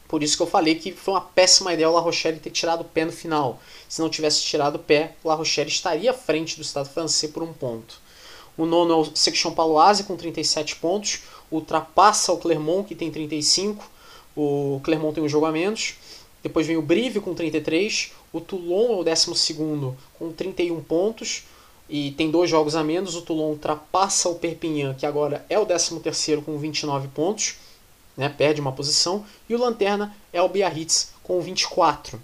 por isso que eu falei que foi uma péssima ideia o La Rochelle ter tirado o pé no final. Se não tivesse tirado o pé, o La Rochelle estaria à frente do Estado francês por um ponto. O nono é o Section Paloise com 37 pontos, ultrapassa o Clermont que tem 35. O Clermont tem um jogo a menos. Depois vem o Brive com 33, o Toulon é o 12 com 31 pontos e tem dois jogos a menos. O Toulon ultrapassa o Perpignan, que agora é o 13 com 29 pontos, né, perde uma posição. E o Lanterna é o Biarritz com 24.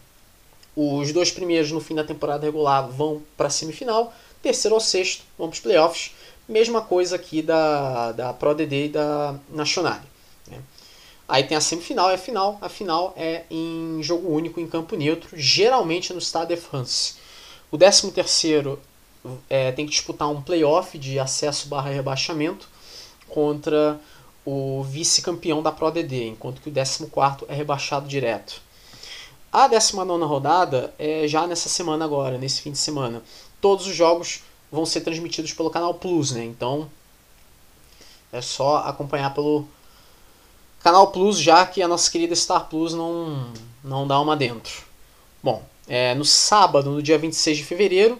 Os dois primeiros no fim da temporada regular vão para a semifinal, terceiro ao sexto vão para os playoffs. Mesma coisa aqui da, da Pro DD e da Nacional. Aí tem a semifinal e a final. A final é em jogo único em campo neutro, geralmente no Stade de France. O 13 terceiro é, tem que disputar um playoff de acesso barra rebaixamento contra o vice-campeão da Pro DD, enquanto que o 14 é rebaixado direto. A 19 rodada é já nessa semana agora, nesse fim de semana. Todos os jogos vão ser transmitidos pelo canal Plus, né? Então é só acompanhar pelo Canal Plus, já que a nossa querida Star Plus não, não dá uma dentro. Bom, é, no sábado, no dia 26 de fevereiro,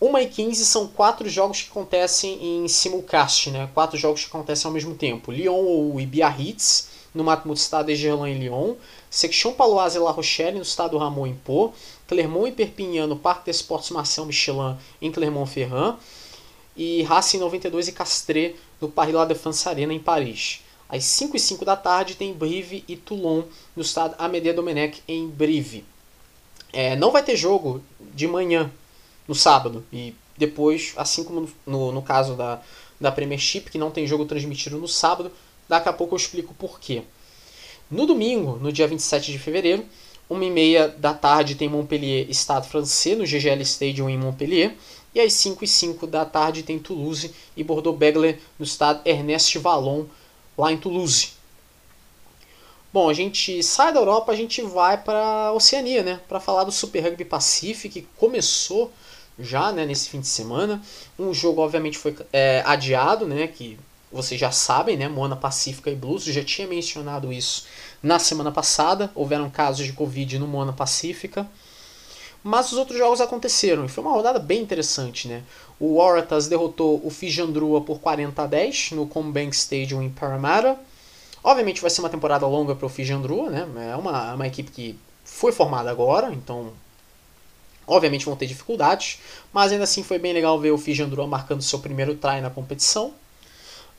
1 e 15 são quatro jogos que acontecem em simulcast, né? Quatro jogos que acontecem ao mesmo tempo. Lyon ou Biarritz, no Matmut Stade de Gerland em Lyon. Section Paloise La Rochelle, no estado Ramon em Pau. Clermont e Perpignan, no Parque des Sports Marcel Michelin, em Clermont-Ferrand. E Racing 92 e Castres, no Paris La Défense Arena, em Paris. Às 5 e 5 da tarde tem Brive e Toulon no estado Amédée Domenech em Brive. É, não vai ter jogo de manhã no sábado e depois, assim como no, no, caso da, da Premiership, que não tem jogo transmitido no sábado, daqui a pouco eu explico por quê. No domingo, no dia 27 de fevereiro, 1h30 da tarde tem Montpellier Estado Francês no GGL Stadium em Montpellier. E às 5 e 5 da tarde tem Toulouse e Bordeaux-Bègles no estado Ernest Vallon lá em Toulouse. Bom, a gente sai da Europa, a gente vai para a Oceania, né? Para falar do Super Rugby Pacific, que começou já né, nesse fim de semana. Um jogo, obviamente, foi é, adiado, né? Que vocês já sabem, né? Moana Pacífica e Blues. Eu já tinha mencionado isso na semana passada. Houveram casos de Covid no Moana Pacífica. Mas os outros jogos aconteceram e foi uma rodada bem interessante, né? O Waratahs derrotou o Fijandrua por 40 a 10 no Combank Stadium em Parramatta. Obviamente vai ser uma temporada longa para o Fijandrua, né? É uma, uma equipe que foi formada agora, então obviamente vão ter dificuldades, mas ainda assim foi bem legal ver o Fijandrua marcando seu primeiro try na competição.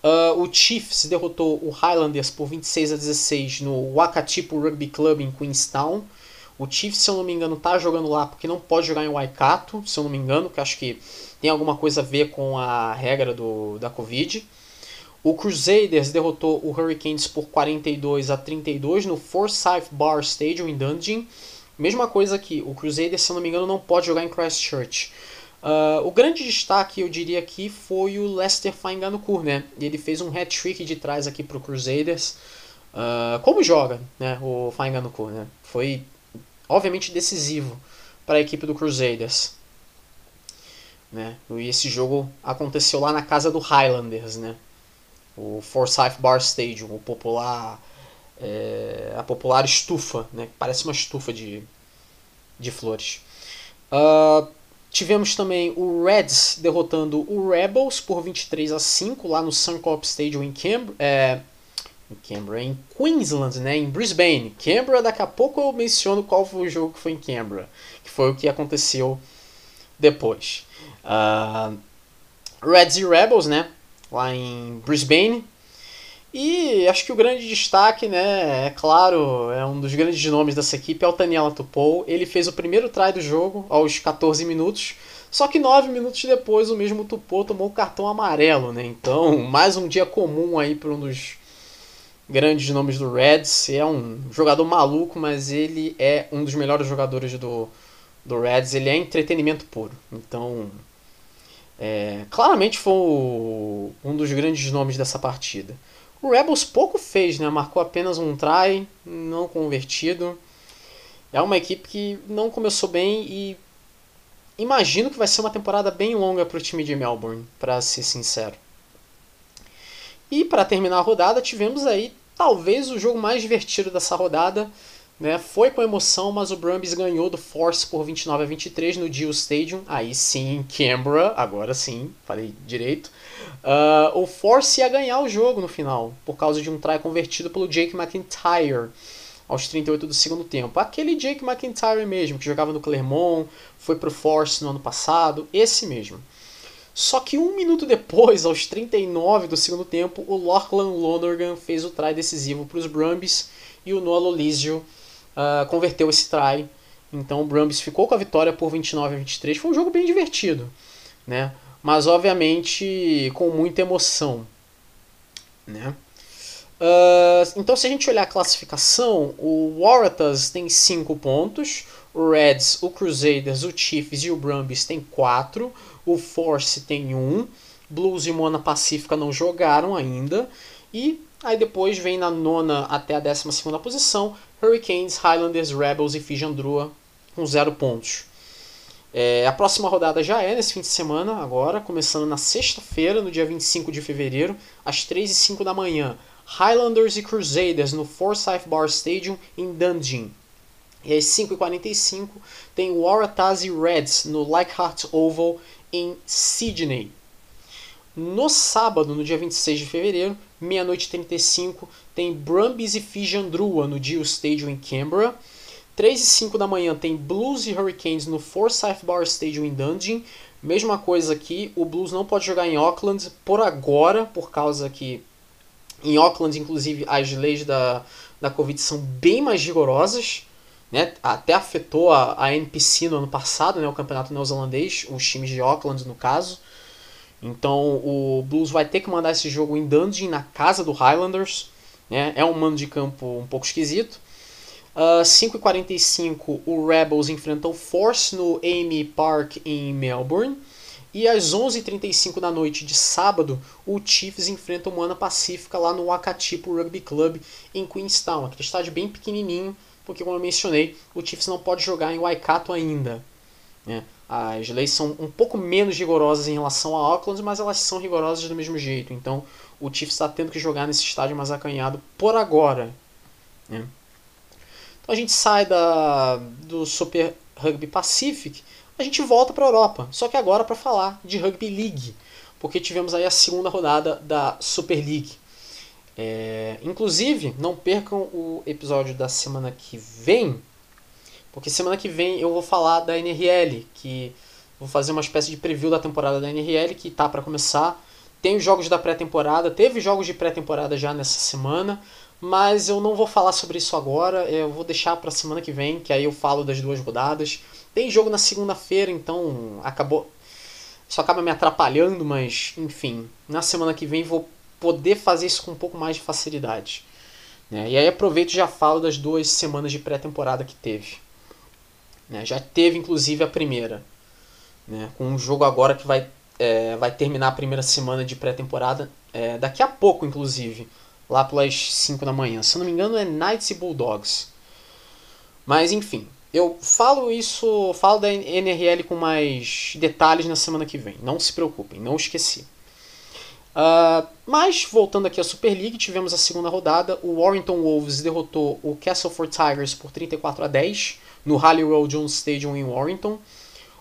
Uh, o Chiefs derrotou o Highlanders por 26 a 16 no Wakatipo Rugby Club em Queenstown. O Chiefs, se eu não me engano, tá jogando lá porque não pode jogar em Waikato, se eu não me engano, que acho que tem alguma coisa a ver com a regra do, da Covid. O Crusaders derrotou o Hurricanes por 42 a 32 no Forsyth Bar Stadium em Dundee. Mesma coisa aqui, o Crusaders, se eu não me engano, não pode jogar em Christchurch. Uh, o grande destaque, eu diria aqui, foi o Lester Fainganukur, né? Ele fez um hat-trick de trás aqui pro Crusaders. Uh, como joga, né, o Fainganukur, né? Foi, obviamente, decisivo para a equipe do Crusaders. Né? E esse jogo aconteceu lá na casa do Highlanders, né? O Forsyth Bar Stadium, o popular, é, a popular estufa, né? Parece uma estufa de, de flores. Uh, tivemos também o Reds derrotando o Rebels por 23 a 5 lá no Suncorp Stadium em Canberra. É, em Canberra, em Queensland, né, em Brisbane. Canberra, daqui a pouco eu menciono qual foi o jogo que foi em Canberra, que foi o que aconteceu depois. Uh, Reds e Rebels, né? Lá em Brisbane. E acho que o grande destaque, né, é claro, é um dos grandes nomes dessa equipe, é o Daniela Tupou. Ele fez o primeiro try do jogo aos 14 minutos, só que 9 minutos depois o mesmo Tupou tomou o cartão amarelo, né? Então, mais um dia comum aí para um dos grandes nomes do Reds. É um jogador maluco, mas ele é um dos melhores jogadores do, do Reds. Ele é entretenimento puro. Então, é, claramente foi o, um dos grandes nomes dessa partida. O Rebels pouco fez, né? Marcou apenas um try, não convertido. É uma equipe que não começou bem e imagino que vai ser uma temporada bem longa para o time de Melbourne, para ser sincero. E para terminar a rodada, tivemos aí talvez o jogo mais divertido dessa rodada, né? Foi com emoção, mas o Brumbies ganhou do Force por 29 a 23 no Dio Stadium. Aí sim, Canberra, agora sim, falei direito. Uh, o Force ia ganhar o jogo no final, por causa de um try convertido pelo Jake McIntyre aos 38 do segundo tempo. Aquele Jake McIntyre mesmo, que jogava no Clermont, foi pro Force no ano passado, esse mesmo. Só que um minuto depois, aos 39 do segundo tempo, o Lachlan Lonergan fez o try decisivo para os Brumbies e o Noah Lolizio uh, converteu esse try. Então o Brumbies ficou com a vitória por 29 a 23. Foi um jogo bem divertido, né? Mas obviamente com muita emoção, né? Uh, então se a gente olhar a classificação, o Waratahs tem 5 pontos, o Reds, o Crusaders, o Chiefs e o Brumbies tem 4, o Force tem 1, um, Blues e Mona Pacífica não jogaram ainda, e aí depois vem na nona até a décima segunda posição, Hurricanes, Highlanders, Rebels e Fijandrua com zero pontos. É, a próxima rodada já é nesse fim de semana, agora, começando na sexta-feira, no dia 25 de fevereiro, às 3 e 5 da manhã. Highlanders e Crusaders no Forsyth Bar Stadium em Dundee. E às 5h45 tem Waratahs e Reds no Leichhardt Oval em Sydney. No sábado, no dia 26 de fevereiro, meia-noite e 35, tem Brumbies e Fijandrua no Dio Stadium em Canberra. 3 e 5 da manhã tem Blues e Hurricanes no Forsyth Bar Stadium em Dundee. Mesma coisa aqui, o Blues não pode jogar em Auckland por agora, por causa que em Auckland, inclusive, as leis da, da Covid são bem mais rigorosas. Né? Até afetou a, a NPC no ano passado, né? o campeonato neozelandês, os times de Auckland no caso. Então o Blues vai ter que mandar esse jogo em Dundee, na casa do Highlanders. Né? É um mando de campo um pouco esquisito. Uh, 5h45 o Rebels enfrenta o Force no Amy Park em Melbourne. E às 11h35 da noite de sábado, o Chiefs enfrenta o Moana Pacífica lá no Wakatipo Rugby Club em Queenstown. Aquele estádio bem pequenininho, porque como eu mencionei, o Chiefs não pode jogar em Waikato ainda. Né? As leis são um pouco menos rigorosas em relação a Auckland, mas elas são rigorosas do mesmo jeito. Então o Chiefs está tendo que jogar nesse estádio mais acanhado por agora. Né? Então a gente sai da, do Super Rugby Pacific, a gente volta para a Europa, só que agora para falar de Rugby League, porque tivemos aí a segunda rodada da Super League. É, inclusive, não percam o episódio da semana que vem, Porque semana que vem eu vou falar da NRL, que vou fazer uma espécie de preview da temporada da NRL que tá para começar. Tem os jogos da pré-temporada, teve jogos de pré-temporada já nessa semana, mas eu não vou falar sobre isso agora, eu vou deixar para semana que vem, que aí eu falo das duas rodadas. Tem jogo na segunda-feira, então acabou isso acaba me atrapalhando, mas enfim, na semana que vem vou poder fazer isso com um pouco mais de facilidade. Né? E aí aproveito e já falo das duas semanas de pré-temporada que teve. Né? Já teve inclusive a primeira. Né? Com um jogo agora que vai, é, vai terminar a primeira semana de pré-temporada é, daqui a pouco, inclusive. Lá pelas 5 da manhã. Se não me engano é Knights e Bulldogs. Mas enfim, eu falo isso, falo da NRL com mais detalhes na semana que vem. Não se preocupem, não esqueci. Uh, mas, voltando aqui à Super League, tivemos a segunda rodada. O Warrington Wolves derrotou o Castleford Tigers por 34 a 10 no Halliwell Jones Stadium em Warrington.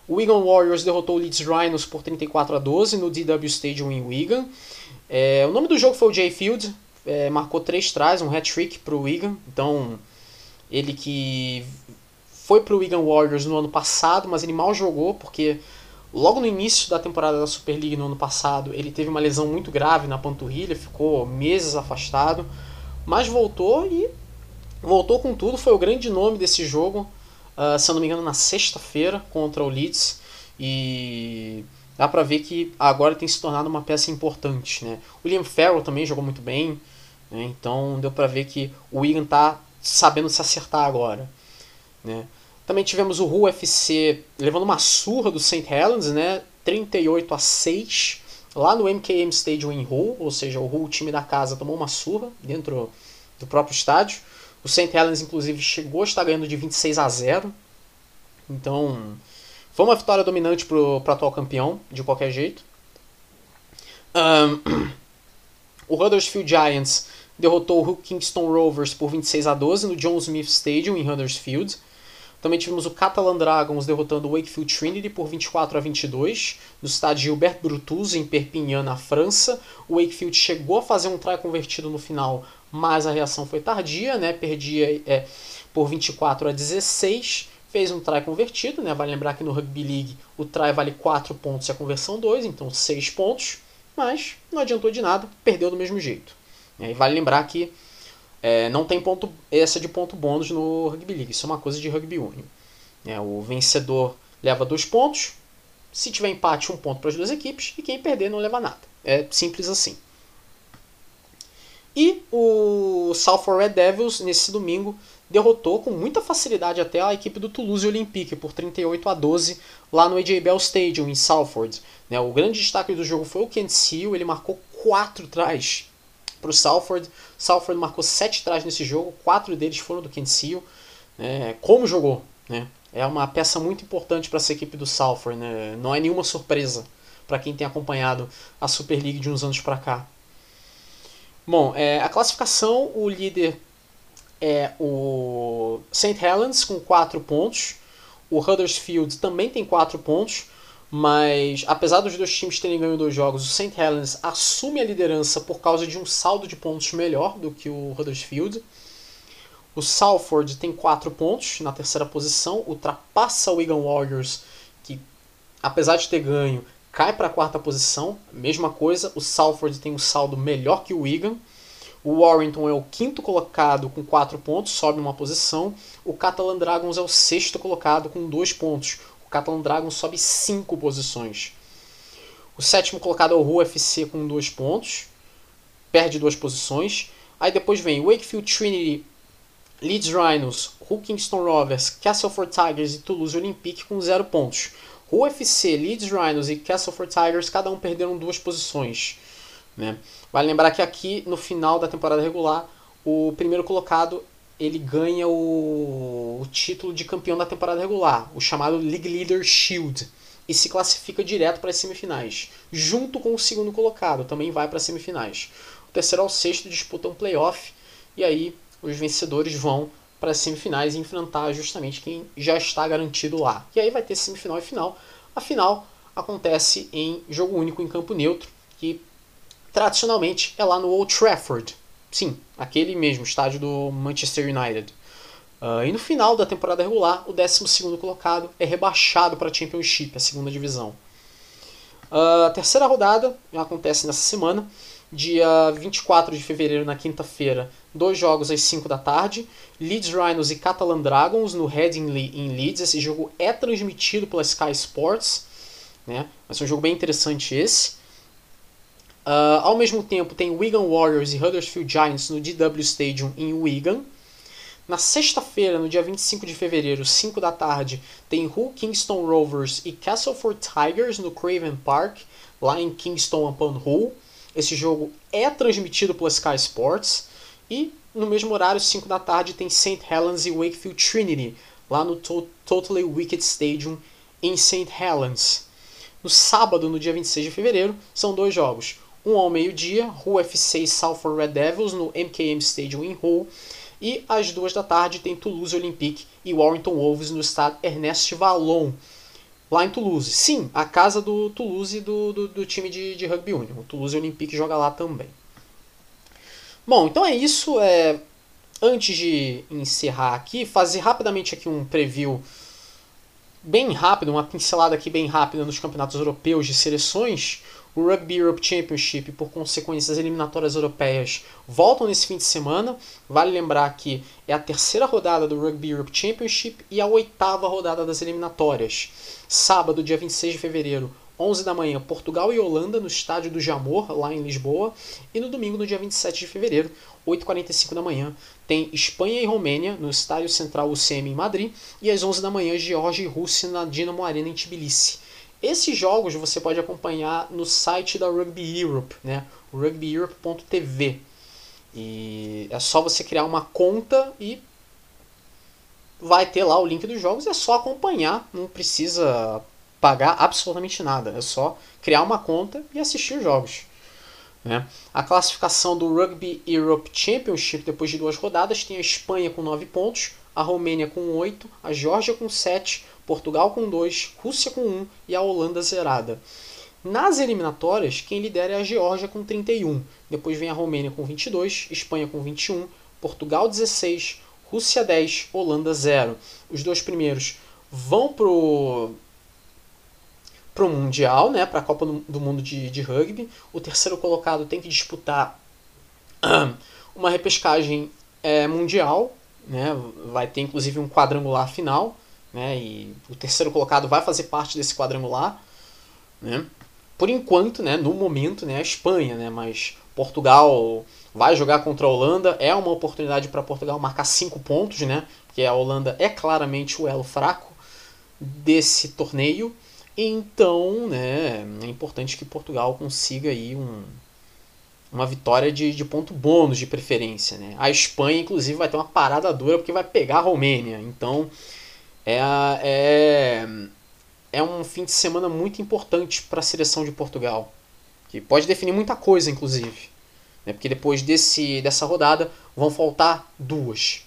O Wigan Warriors derrotou o Leeds Rhinos por 34 a 12 no DW Stadium em Wigan. É, o nome do jogo foi o Jay Field, é, marcou três trás, um hat-trick para o Wigan. Então, ele que foi para o Wigan Warriors no ano passado, mas ele mal jogou porque Logo no início da temporada da Super League no ano passado, ele teve uma lesão muito grave na panturrilha, ficou meses afastado, mas voltou e voltou com tudo. Foi o grande nome desse jogo, uh, se eu não me engano, na sexta-feira contra o Leeds. E dá pra ver que agora tem se tornado uma peça importante. Né? O Liam Farrell também jogou muito bem, né? então deu pra ver que o Wigan tá sabendo se acertar agora. Né? Também tivemos o Hull FC levando uma surra do St. Helens, né? 38 a 6 lá no MKM Stadium em Hull, ou seja, o Hull, o time da casa, tomou uma surra dentro do próprio estádio. O St. Helens, inclusive, chegou a estar ganhando de 26 a 0. Então, foi uma vitória dominante para o atual campeão, de qualquer jeito. Um, (clears throat) o Huddersfield Giants derrotou o Kingston Rovers por 26 a 12 no John Smith Stadium em Huddersfield. Também tivemos o Catalan Dragons derrotando o Wakefield Trinity por 24 a 22 no estádio Gilbert Brutus em Perpignan, na França. O Wakefield chegou a fazer um try convertido no final, mas a reação foi tardia, né? Perdia é, por 24 a 16. Fez um try convertido, né? Vale lembrar que no Rugby League o try vale 4 pontos e a conversão 2, então 6 pontos. Mas não adiantou de nada, perdeu do mesmo jeito. E vale lembrar que é, não tem ponto essa de ponto bônus no Rugby League. Isso é uma coisa de Rugby Union. É, o vencedor leva dois pontos. Se tiver empate, um ponto para as duas equipes. E quem perder não leva nada. É simples assim. E o Salford Red Devils, nesse domingo, derrotou com muita facilidade até a equipe do Toulouse Olympique por 38 a 12 lá no AJ Bell Stadium, em Salford. Né, o grande destaque do jogo foi o Kent Seal, ele marcou quatro trás para o Salford. Salford marcou sete trás nesse jogo, quatro deles foram do Kent Seal. Né? Como jogou, né? É uma peça muito importante para essa equipe do Salford, né? Não é nenhuma surpresa para quem tem acompanhado a Super League de uns anos para cá. Bom, é, a classificação, o líder é o St. Helens com 4 pontos. O Huddersfield também tem 4 pontos. Mas, apesar dos dois times terem ganho dois jogos, o St. Helens assume a liderança por causa de um saldo de pontos melhor do que o Huddersfield. O Salford tem 4 pontos na terceira posição, ultrapassa o Wigan Warriors, que, apesar de ter ganho, cai para a quarta posição. Mesma coisa, o Salford tem um saldo melhor que o Wigan. O Warrington é o quinto colocado com 4 pontos, sobe uma posição. O Catalan Dragons é o sexto colocado com 2 pontos. O Catalan Dragon sobe 5 posições. O sétimo colocado é o UFC com 2 pontos. Perde duas posições. Aí depois vem Wakefield Trinity, Leeds Rhinos, Hull Rovers, Castleford Tigers e Toulouse Olympique com 0 pontos. UFC, Leeds Rhinos e Castleford Tigers, cada um perderam duas posições. Né? Vale lembrar que aqui, no final da temporada regular, o primeiro colocado ele ganha o, o título de campeão da temporada regular, o chamado League Leader Shield, e se classifica direto para as semifinais, junto com o segundo colocado, também vai para as semifinais. O terceiro ao sexto disputam um playoff, e aí os vencedores vão para as semifinais e enfrentar justamente quem já está garantido lá. E aí vai ter semifinal e final. A final acontece em jogo único em campo neutro, que tradicionalmente é lá no Old Trafford, Sim, aquele mesmo, estádio do Manchester United. Uh, e no final da temporada regular, o 12 colocado é rebaixado para a Championship, a segunda divisão. Uh, a terceira rodada acontece nessa semana, dia 24 de fevereiro, na quinta-feira, dois jogos às 5 da tarde. Leeds Rhinos e Catalan Dragons no Headingley em Leeds. Esse jogo é transmitido pela Sky Sports. Né? Vai ser um jogo bem interessante esse. Uh, ao mesmo tempo, tem Wigan Warriors e Huddersfield Giants no DW Stadium em Wigan. Na sexta-feira, no dia 25 de fevereiro, 5 da tarde, tem Hull Kingston Rovers e Castleford Tigers no Craven Park, lá em Kingston upon Hull. Esse jogo é transmitido pela Sky Sports. E no mesmo horário, 5 da tarde, tem St. Helens e Wakefield Trinity, lá no to Totally Wicked Stadium em St. Helens. No sábado, no dia 26 de fevereiro, são dois jogos. Um ao meio-dia, FC e Salford Red Devils no MKM Stadium em Hull. E às duas da tarde tem Toulouse Olympique e Warrington Wolves no estado Ernest Vallon, lá em Toulouse. Sim, a casa do Toulouse do, do, do time de, de rugby union. O Toulouse Olympique joga lá também. Bom, então é isso. É... Antes de encerrar aqui, fazer rapidamente aqui um preview bem rápido, uma pincelada aqui bem rápida nos campeonatos europeus de seleções. O Rugby Europe Championship, por consequência, as eliminatórias europeias voltam nesse fim de semana. Vale lembrar que é a terceira rodada do Rugby Europe Championship e a oitava rodada das eliminatórias. Sábado, dia 26 de fevereiro, 11 da manhã, Portugal e Holanda no estádio do Jamor, lá em Lisboa. E no domingo, no dia 27 de fevereiro, 8h45 da manhã, tem Espanha e Romênia no estádio central UCM em Madrid. E às 11 da manhã, Geórgia e Rússia na Dinamo Arena em Tbilisi. Esses jogos você pode acompanhar no site da Rugby Europe, né? rugbyeurope.tv. E é só você criar uma conta e vai ter lá o link dos jogos, é só acompanhar, não precisa pagar absolutamente nada, é só criar uma conta e assistir os jogos. Né? A classificação do Rugby Europe Championship depois de duas rodadas tem a Espanha com 9 pontos, a Romênia com 8, a Geórgia com 7, Portugal com 2, Rússia com 1 e a Holanda zerada. Nas eliminatórias, quem lidera é a Geórgia com 31. Depois vem a Romênia com 22, Espanha com 21, Portugal 16, Rússia 10, Holanda 0. Os dois primeiros vão pro pro Mundial, né, para a Copa do Mundo de, de Rugby. O terceiro colocado tem que disputar (clears throat) uma repescagem é, mundial, né, vai ter inclusive um quadrangular final né? E o terceiro colocado vai fazer parte desse quadrangular, né? Por enquanto, né, no momento, né, a Espanha, né, mas Portugal vai jogar contra a Holanda, é uma oportunidade para Portugal marcar cinco pontos, né? Porque a Holanda é claramente o elo fraco desse torneio. Então, né, é importante que Portugal consiga aí um, uma vitória de, de ponto bônus de preferência. Né? A Espanha, inclusive, vai ter uma parada dura porque vai pegar a Romênia. Então, é, é, é um fim de semana muito importante para a seleção de Portugal, que pode definir muita coisa, inclusive. Né? Porque depois desse, dessa rodada vão faltar duas.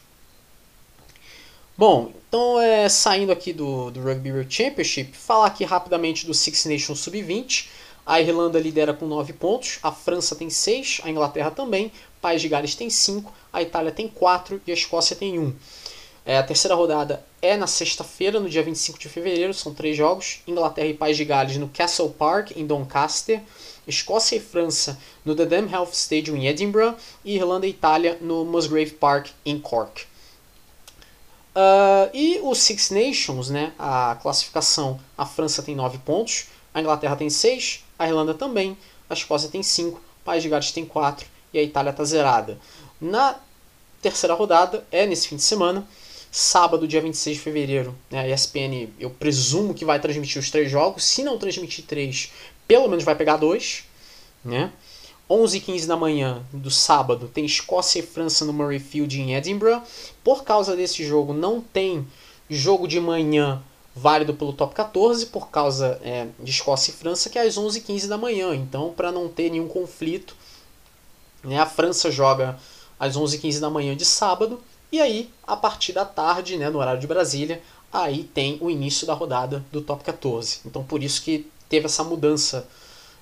Bom, então é, saindo aqui do, do Rugby World Championship, falar aqui rapidamente do Six Nations Sub-20. A Irlanda lidera com 9 pontos, a França tem 6, a Inglaterra também, País de Gales tem 5, a Itália tem 4 e a Escócia tem 1. É, a terceira rodada é na sexta-feira, no dia 25 de fevereiro, são três jogos. Inglaterra e País de Gales no Castle Park, em Doncaster. Escócia e França no The Dam Health Stadium em Edinburgh. E Irlanda e Itália no Musgrave Park, em Cork. Uh, e os Six Nations, né, a classificação, a França tem 9 pontos, a Inglaterra tem 6, a Irlanda também, a Escócia tem 5, o País de Gales tem 4 e a Itália está zerada. Na terceira rodada, é nesse fim de semana, sábado, dia 26 de fevereiro. Né, a ESPN, eu presumo que vai transmitir os três jogos. Se não transmitir três, pelo menos vai pegar dois. Né? 11 h 15 da manhã do sábado tem Escócia e França no Murrayfield em Edinburgh. Por causa desse jogo, não tem jogo de manhã válido pelo top 14, por causa é, de Escócia e França, que é às 11 h 15 da manhã. Então, para não ter nenhum conflito, né, a França joga às 11 h 15 da manhã de sábado e aí, a partir da tarde, né, no horário de Brasília, aí tem o início da rodada do Top 14. Então por isso que teve essa mudança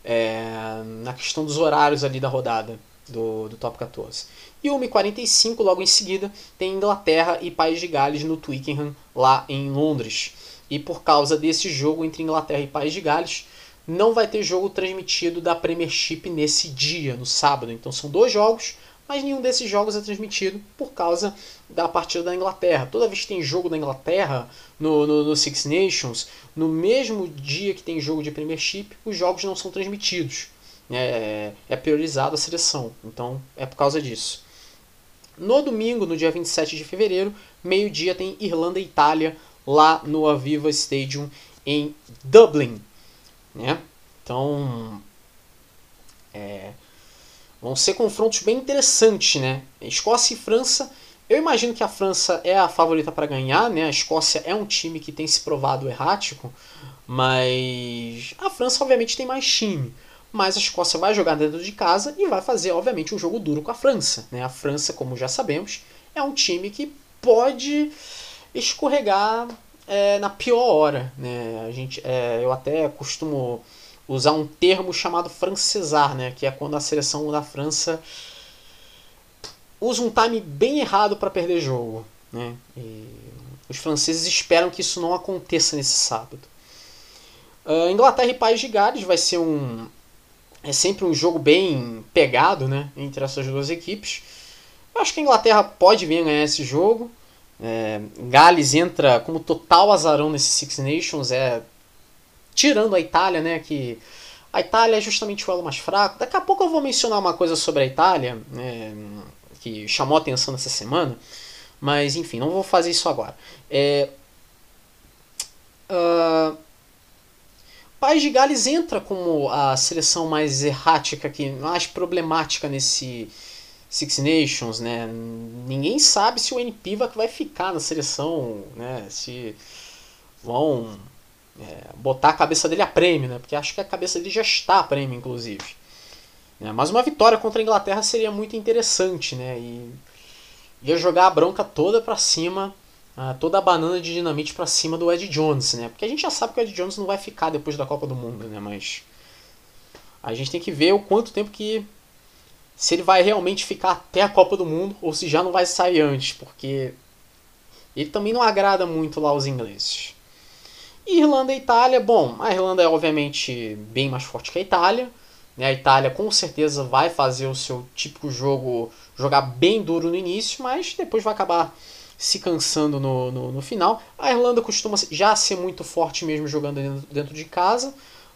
é, na questão dos horários ali da rodada. do, do top 14. E 1h45, logo em seguida, tem Inglaterra e País de Gales no Twickenham, lá em Londres. E por causa desse jogo entre Inglaterra e País de Gales, não vai ter jogo transmitido da Premiership nesse dia, no sábado. Então são dois jogos, mas nenhum desses jogos é transmitido por causa da partida da Inglaterra. Toda vez que tem jogo da Inglaterra no, no, no Six Nations, no mesmo dia que tem jogo de Premiership, os jogos não são transmitidos. É, é priorizado a seleção. Então é por causa disso. No domingo, no dia 27 de fevereiro, meio-dia, tem Irlanda e Itália lá no Aviva Stadium em Dublin. Né? Então, é, vão ser confrontos bem interessantes. Né? Escócia e França. Eu imagino que a França é a favorita para ganhar. Né? A Escócia é um time que tem se provado errático. Mas a França, obviamente, tem mais time mas a Escócia vai jogar dentro de casa e vai fazer, obviamente, um jogo duro com a França. Né? A França, como já sabemos, é um time que pode escorregar é, na pior hora. Né? A gente, é, eu até costumo usar um termo chamado francesar, né? que é quando a seleção da França usa um time bem errado para perder jogo. Né? E os franceses esperam que isso não aconteça nesse sábado. Uh, Inglaterra e País de Gales vai ser um, é sempre um jogo bem pegado né, entre essas duas equipes. Eu acho que a Inglaterra pode vir ganhar esse jogo. É, Gales entra como total azarão nesse Six Nations, é tirando a Itália, né, que a Itália é justamente o elo mais fraco. Daqui a pouco eu vou mencionar uma coisa sobre a Itália né, que chamou atenção nessa semana, mas enfim, não vou fazer isso agora. É, uh, País de Gales entra como a seleção mais errática, que mais problemática nesse Six Nations, né? Ninguém sabe se o NP vai ficar na seleção, né? Se vão é, botar a cabeça dele a prêmio, né? Porque acho que a cabeça dele já está a prêmio, inclusive. É, mas uma vitória contra a Inglaterra seria muito interessante, né? E ia jogar a bronca toda para cima toda a banana de dinamite para cima do Ed Jones, né? Porque a gente já sabe que o Ed Jones não vai ficar depois da Copa do Mundo, né? Mas a gente tem que ver o quanto tempo que se ele vai realmente ficar até a Copa do Mundo ou se já não vai sair antes, porque ele também não agrada muito lá os ingleses. Irlanda e Itália, bom, a Irlanda é obviamente bem mais forte que a Itália. Né? A Itália com certeza vai fazer o seu típico jogo, jogar bem duro no início, mas depois vai acabar se cansando no, no, no, final. A Irlanda costuma já ser muito forte mesmo jogando dentro, dentro de casa.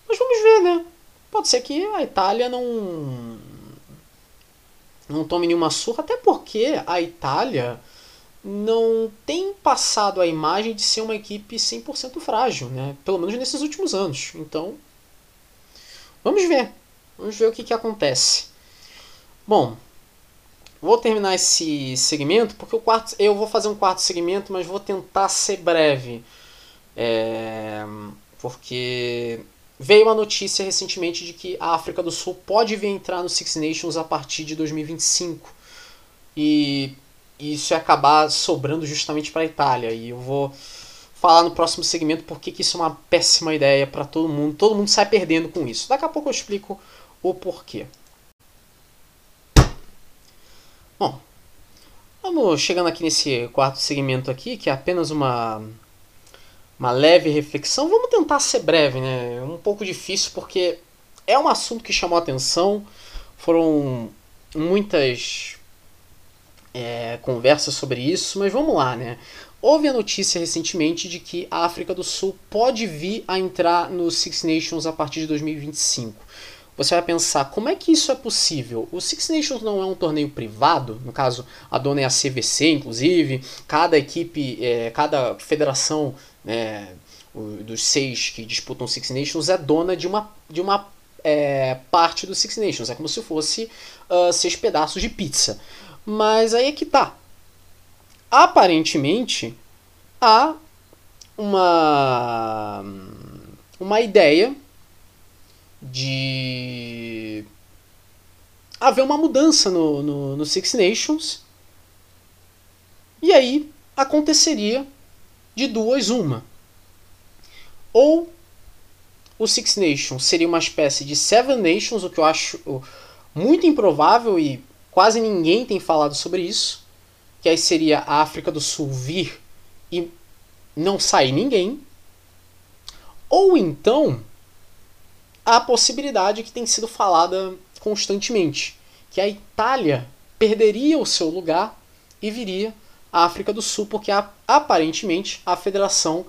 Mas vamos ver, né? Pode ser que a Itália não. Não tome nenhuma surra, até porque a Itália não tem passado a imagem de ser uma equipe 100% frágil, né? Pelo menos nesses últimos anos. Então, vamos ver. Vamos ver o que, que acontece. Bom, Vou terminar esse segmento, porque o quarto, eu vou fazer um quarto segmento, mas vou tentar ser breve. É, porque veio a notícia recentemente de que a África do Sul pode vir entrar no Six Nations a partir de 2025. E isso ia acabar sobrando justamente para a Itália. E eu vou falar no próximo segmento porque que isso é uma péssima ideia para todo mundo. Todo mundo sai perdendo com isso. Daqui a pouco eu explico o porquê. Bom, vamos chegando aqui nesse quarto segmento aqui, que é apenas uma, uma leve reflexão. Vamos tentar ser breve, né? É um pouco difícil porque é um assunto que chamou atenção. Foram muitas é, conversas sobre isso, mas vamos lá, né? Houve a notícia recentemente de que a África do Sul pode vir a entrar no Six Nations a partir de 2025 você vai pensar como é que isso é possível? O Six Nations não é um torneio privado, no caso a dona é a CVC, inclusive, cada equipe, é, cada federação né, dos seis que disputam Six Nations é dona de uma, de uma é, parte do Six Nations, é como se fosse uh, seis pedaços de pizza. Mas aí é que tá. Aparentemente há uma, uma ideia de haver uma mudança no, no, no Six Nations. E aí aconteceria de duas uma. Ou o Six Nations seria uma espécie de Seven Nations, o que eu acho, muito improvável e quase ninguém tem falado sobre isso, que aí seria a África do Sul vir e não sair ninguém. Ou então a possibilidade que tem sido falada constantemente, que a Itália perderia o seu lugar e viria a África do Sul, porque aparentemente a Federação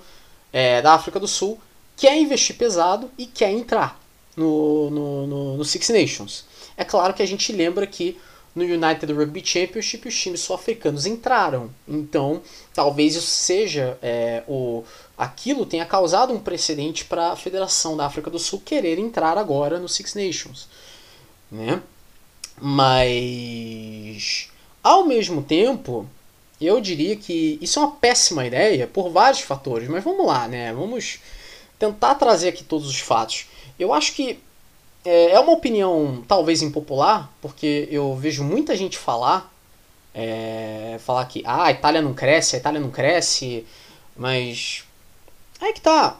é, da África do Sul quer investir pesado e quer entrar no, no, no, no Six Nations. É claro que a gente lembra que no United Rugby Championship os times sul-africanos entraram. Então, talvez isso seja é, o aquilo tenha causado um precedente para a Federação da África do Sul querer entrar agora no Six Nations, né? Mas ao mesmo tempo, eu diria que isso é uma péssima ideia por vários fatores, mas vamos lá, né? Vamos tentar trazer aqui todos os fatos. Eu acho que é, é uma opinião talvez impopular, porque eu vejo muita gente falar, é, falar que ah, a Itália não cresce, a Itália não cresce, mas aí que tá.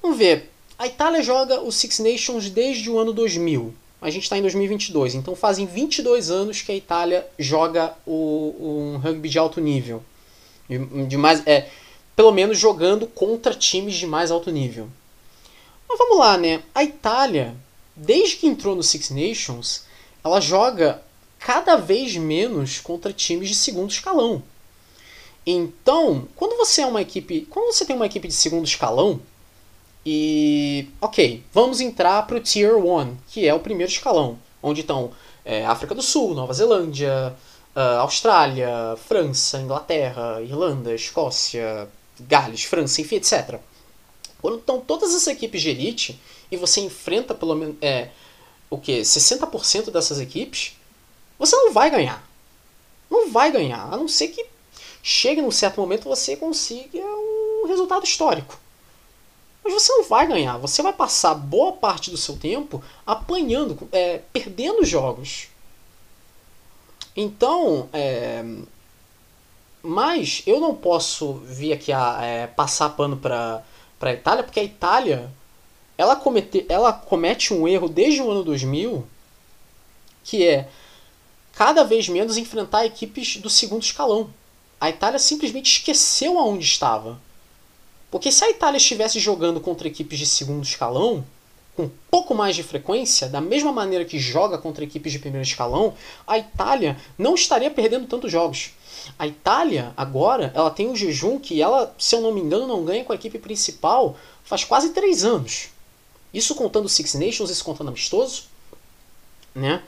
Vamos ver. A Itália joga o Six Nations desde o ano 2000. A gente está em 2022, então fazem 22 anos que a Itália joga o, um rugby de alto nível. De, de mais, é, pelo menos jogando contra times de mais alto nível. Mas vamos lá, né? A Itália, desde que entrou no Six Nations, ela joga cada vez menos contra times de segundo escalão. Então, quando você é uma equipe, quando você tem uma equipe de segundo escalão e, ok, vamos entrar para o Tier 1, que é o primeiro escalão, onde estão é, África do Sul, Nova Zelândia, uh, Austrália, França, Inglaterra, Irlanda, Escócia, Gales, França, enfim, etc. Quando estão todas as equipes de elite e você enfrenta pelo menos é, o que 60% dessas equipes, você não vai ganhar. Não vai ganhar, a não ser que chegue num certo momento você consiga um resultado histórico. Mas você não vai ganhar, você vai passar boa parte do seu tempo apanhando, é, perdendo jogos. Então, é, mas eu não posso vir aqui a é, passar pano para a Itália, porque a Itália ela, comete, ela comete um erro desde o ano 2000 que é cada vez menos enfrentar equipes do segundo escalão. A Itália simplesmente esqueceu aonde estava. Porque se a Itália estivesse jogando contra equipes de segundo escalão, com um pouco mais de frequência, da mesma maneira que joga contra equipes de primeiro escalão, a Itália não estaria perdendo tantos jogos. A Itália, agora, ela tem um jejum que ela, se eu não me engano, não ganha com a equipe principal faz quase três anos. Isso contando Six Nations, isso contando amistoso. Né?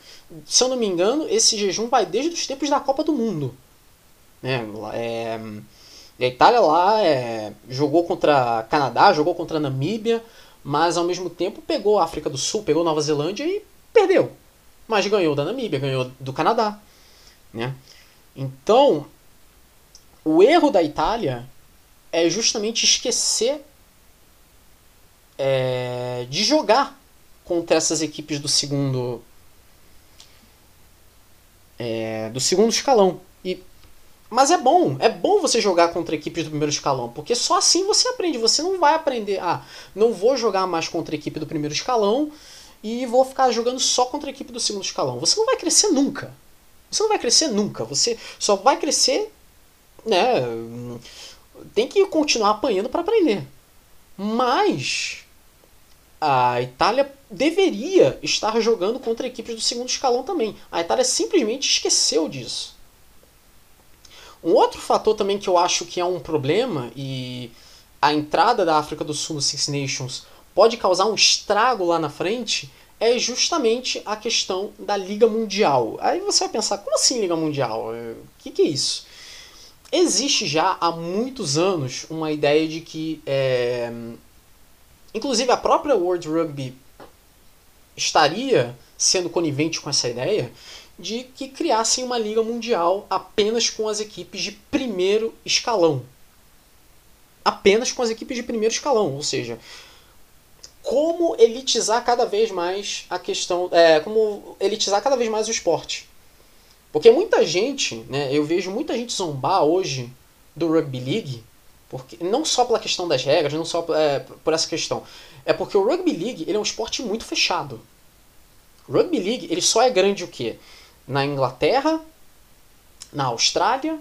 Se eu não me engano, esse jejum vai desde os tempos da Copa do Mundo. Né? É, a Itália lá é, jogou contra Canadá, jogou contra Namíbia, mas ao mesmo tempo pegou a África do Sul, pegou Nova Zelândia e perdeu. Mas ganhou da Namíbia, ganhou do Canadá. Né? Então, o erro da Itália é justamente esquecer é, de jogar contra essas equipes do segundo é, do segundo escalão. Mas é bom, é bom você jogar contra equipes do primeiro escalão, porque só assim você aprende. Você não vai aprender, ah, não vou jogar mais contra a equipe do primeiro escalão e vou ficar jogando só contra a equipe do segundo escalão. Você não vai crescer nunca. Você não vai crescer nunca. Você só vai crescer, né? Tem que continuar apanhando para aprender. Mas a Itália deveria estar jogando contra equipes do segundo escalão também. A Itália simplesmente esqueceu disso. Um outro fator também que eu acho que é um problema e a entrada da África do Sul no Six Nations pode causar um estrago lá na frente é justamente a questão da Liga Mundial. Aí você vai pensar, como assim Liga Mundial? O que, que é isso? Existe já há muitos anos uma ideia de que, é... inclusive a própria World Rugby estaria sendo conivente com essa ideia de que criassem uma liga mundial apenas com as equipes de primeiro escalão. Apenas com as equipes de primeiro escalão, ou seja, como elitizar cada vez mais a questão, é, como elitizar cada vez mais o esporte. Porque muita gente, né, eu vejo muita gente zombar hoje do Rugby League, porque não só pela questão das regras, não só é, por essa questão, é porque o Rugby League ele é um esporte muito fechado. Rugby League ele só é grande o quê? Na Inglaterra, na Austrália,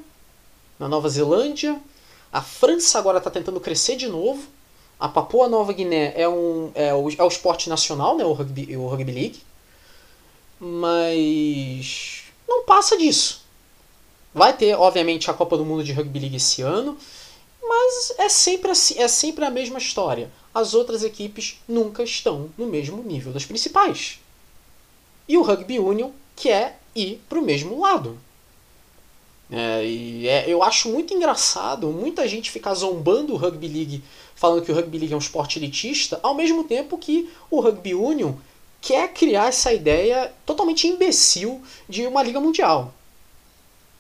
na Nova Zelândia. A França agora está tentando crescer de novo. A Papua Nova Guiné é, um, é, o, é o esporte nacional, né, o, rugby, o Rugby League. Mas não passa disso. Vai ter, obviamente, a Copa do Mundo de Rugby League esse ano, mas é sempre, assim, é sempre a mesma história. As outras equipes nunca estão no mesmo nível das principais. E o Rugby Union quer ir para o mesmo lado. É, e é, eu acho muito engraçado muita gente ficar zombando o Rugby League, falando que o Rugby League é um esporte elitista, ao mesmo tempo que o Rugby Union quer criar essa ideia totalmente imbecil de uma liga mundial.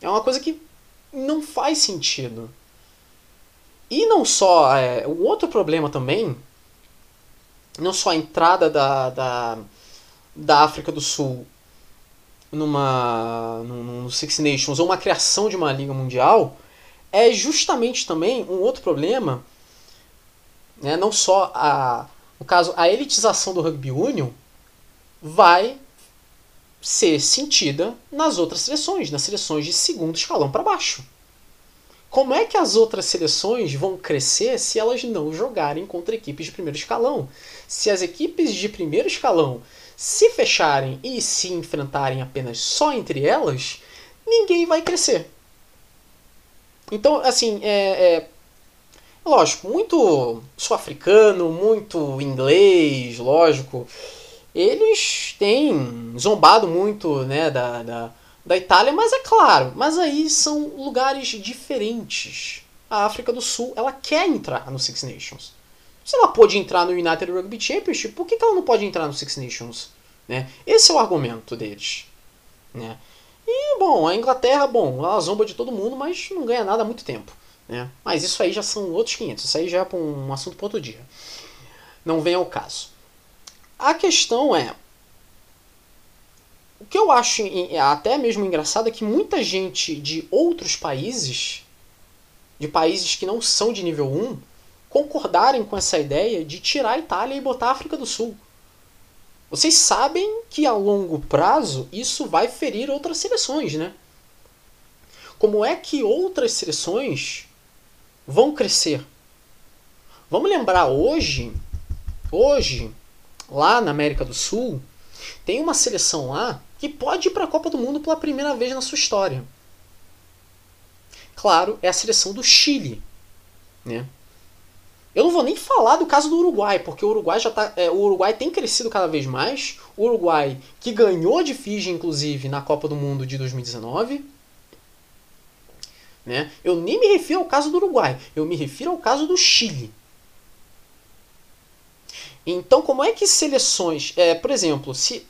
É uma coisa que não faz sentido. E não só. É, outro problema também. Não só a entrada da, da, da África do Sul numa no, no Six Nations ou uma criação de uma liga mundial é justamente também um outro problema, né, não só a no caso a elitização do rugby union vai ser sentida nas outras seleções, nas seleções de segundo escalão para baixo. Como é que as outras seleções vão crescer se elas não jogarem contra equipes de primeiro escalão? Se as equipes de primeiro escalão se fecharem e se enfrentarem apenas só entre elas, ninguém vai crescer. Então, assim, é, é lógico, muito sul-africano, muito inglês, lógico. Eles têm zombado muito né, da, da, da Itália, mas é claro, mas aí são lugares diferentes. A África do Sul, ela quer entrar no Six Nations. Se ela pôde entrar no United Rugby Championship, por que, ela não pode entrar no Six Nations? Né? Esse é o argumento deles. Né? E, bom, a Inglaterra, bom, ela zomba de todo mundo, mas não ganha nada há muito tempo. Né? Mas isso aí já são outros 500. Isso aí já é um assunto para outro dia. Não vem ao caso. A questão é. O que eu acho até mesmo engraçado é que muita gente de outros países, de países que não são de nível 1, concordarem com essa ideia de tirar a Itália e botar a África do Sul. Vocês sabem que a longo prazo isso vai ferir outras seleções, né? Como é que outras seleções vão crescer? Vamos lembrar hoje, hoje, lá na América do Sul, tem uma seleção lá que pode ir para a Copa do Mundo pela primeira vez na sua história. Claro, é a seleção do Chile, né? Eu não vou nem falar do caso do Uruguai, porque o Uruguai já tá, é, o Uruguai tem crescido cada vez mais. O Uruguai que ganhou de Fiji, inclusive, na Copa do Mundo de 2019. Né? Eu nem me refiro ao caso do Uruguai, eu me refiro ao caso do Chile. Então, como é que seleções, é, por exemplo, se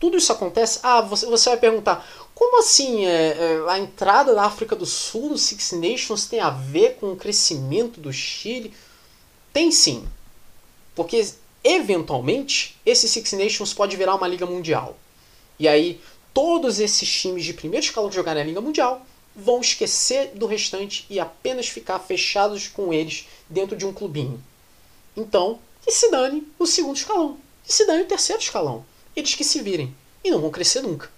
tudo isso acontece, ah, você, você vai perguntar, como assim é, é, a entrada da África do Sul no Six Nations tem a ver com o crescimento do Chile? Tem sim. Porque eventualmente esse Six Nations pode virar uma liga mundial. E aí todos esses times de primeiro escalão que jogarem a liga mundial vão esquecer do restante e apenas ficar fechados com eles dentro de um clubinho. Então, que se dane o segundo escalão, que se dane o terceiro escalão. Eles que se virem e não vão crescer nunca.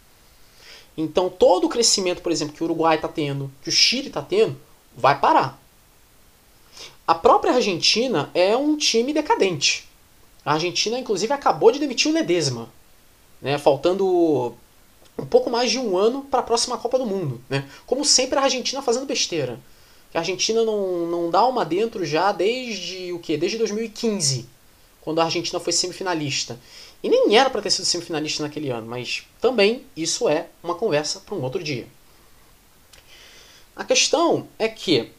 Então, todo o crescimento, por exemplo, que o Uruguai está tendo, que o Chile está tendo, vai parar. A própria Argentina é um time decadente. A Argentina, inclusive, acabou de demitir o Ledesma, né, faltando um pouco mais de um ano para a próxima Copa do Mundo. Né? Como sempre, a Argentina fazendo besteira. A Argentina não, não dá uma dentro já desde o quê? Desde 2015, quando a Argentina foi semifinalista. E nem era para ter sido semifinalista naquele ano, mas também isso é uma conversa para um outro dia. A questão é que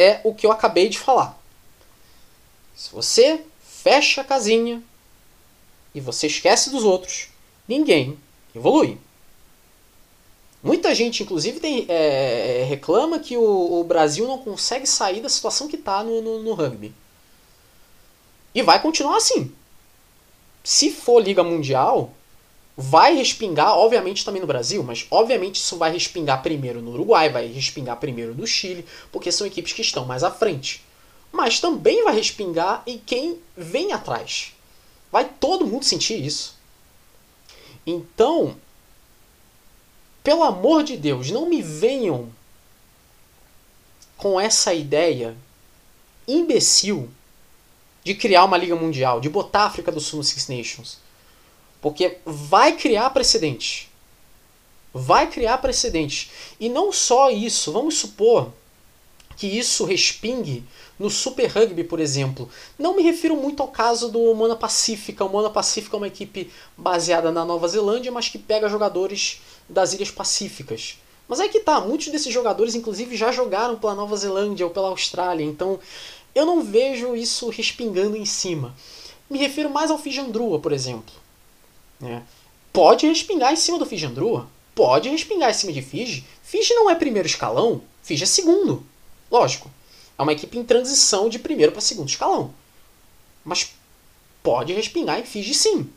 é o que eu acabei de falar. Se você fecha a casinha e você esquece dos outros, ninguém evolui. Muita gente, inclusive, tem, é, reclama que o, o, Brasil não consegue sair da situação que está no, no, no rugby. E vai continuar assim. Se for Liga Mundial, vai respingar, obviamente, também no Brasil, mas obviamente isso vai respingar primeiro no Uruguai, vai respingar primeiro no Chile, porque são equipes que estão mais à frente. Mas também vai respingar em quem vem atrás. Vai todo mundo sentir isso. Então, pelo amor de Deus, não me venham com essa ideia imbecil de criar uma Liga Mundial, de botar a África do Sul no Six Nations. Porque vai criar precedente. Vai criar precedente. E não só isso, vamos supor que isso respingue no Super Rugby, por exemplo. Não me refiro muito ao caso do Mona Pacífica. O Mona Pacífica é uma equipe baseada na Nova Zelândia, mas que pega jogadores das Ilhas Pacíficas. Mas é que tá, muitos desses jogadores, inclusive, já jogaram pela Nova Zelândia ou pela Austrália, então eu não vejo isso respingando em cima. Me refiro mais ao Fijandrua, por exemplo. É. Pode respingar em cima do Fijandrua, pode respingar em cima de Fiji. Fiji não é primeiro escalão, Fiji é segundo. Lógico, é uma equipe em transição de primeiro para segundo escalão. Mas pode respingar em Fiji sim.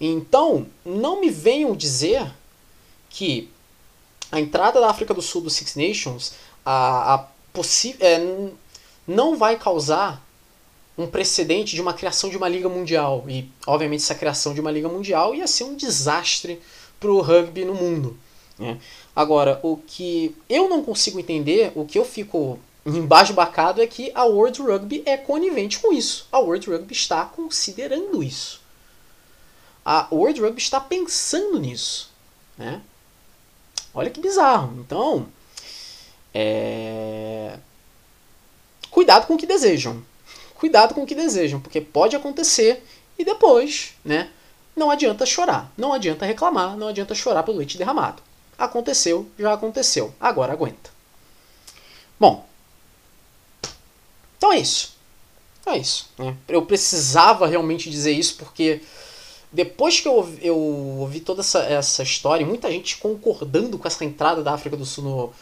Então, não me venham dizer que a entrada da África do Sul do Six Nations a, a é, não vai causar um precedente de uma criação de uma liga mundial. E, obviamente, essa criação de uma liga mundial ia ser um desastre para o rugby no mundo. Né? Agora, o que eu não consigo entender, o que eu fico embasbacado é que a World Rugby é conivente com isso. A World Rugby está considerando isso. A World Rugby está pensando nisso. Né? Olha que bizarro. Então, é... cuidado com o que desejam. Cuidado com o que desejam, porque pode acontecer e depois, né? Não adianta chorar, não adianta reclamar, não adianta chorar pelo leite derramado. Aconteceu, já aconteceu. Agora aguenta. Bom, então é isso. É isso. Né? Eu precisava realmente dizer isso porque depois que eu, eu ouvi toda essa, essa história, muita gente concordando com essa entrada da África do Sul no,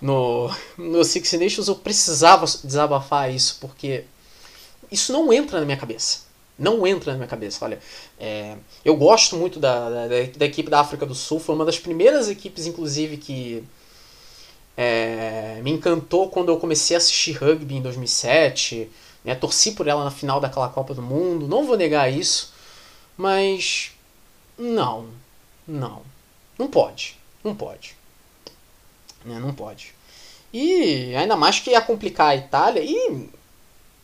no, no Six Nations, eu precisava desabafar isso porque isso não entra na minha cabeça. Não entra na minha cabeça. Olha, é, eu gosto muito da, da, da, equipe da África do Sul. Foi uma das primeiras equipes, inclusive, que é, me encantou quando eu comecei a assistir rugby em 2007. Né, torci por ela na final daquela Copa do Mundo. Não vou negar isso. Mas. Não. Não. Não pode. Não pode. Né, não pode. E ainda mais que ia complicar a Itália. E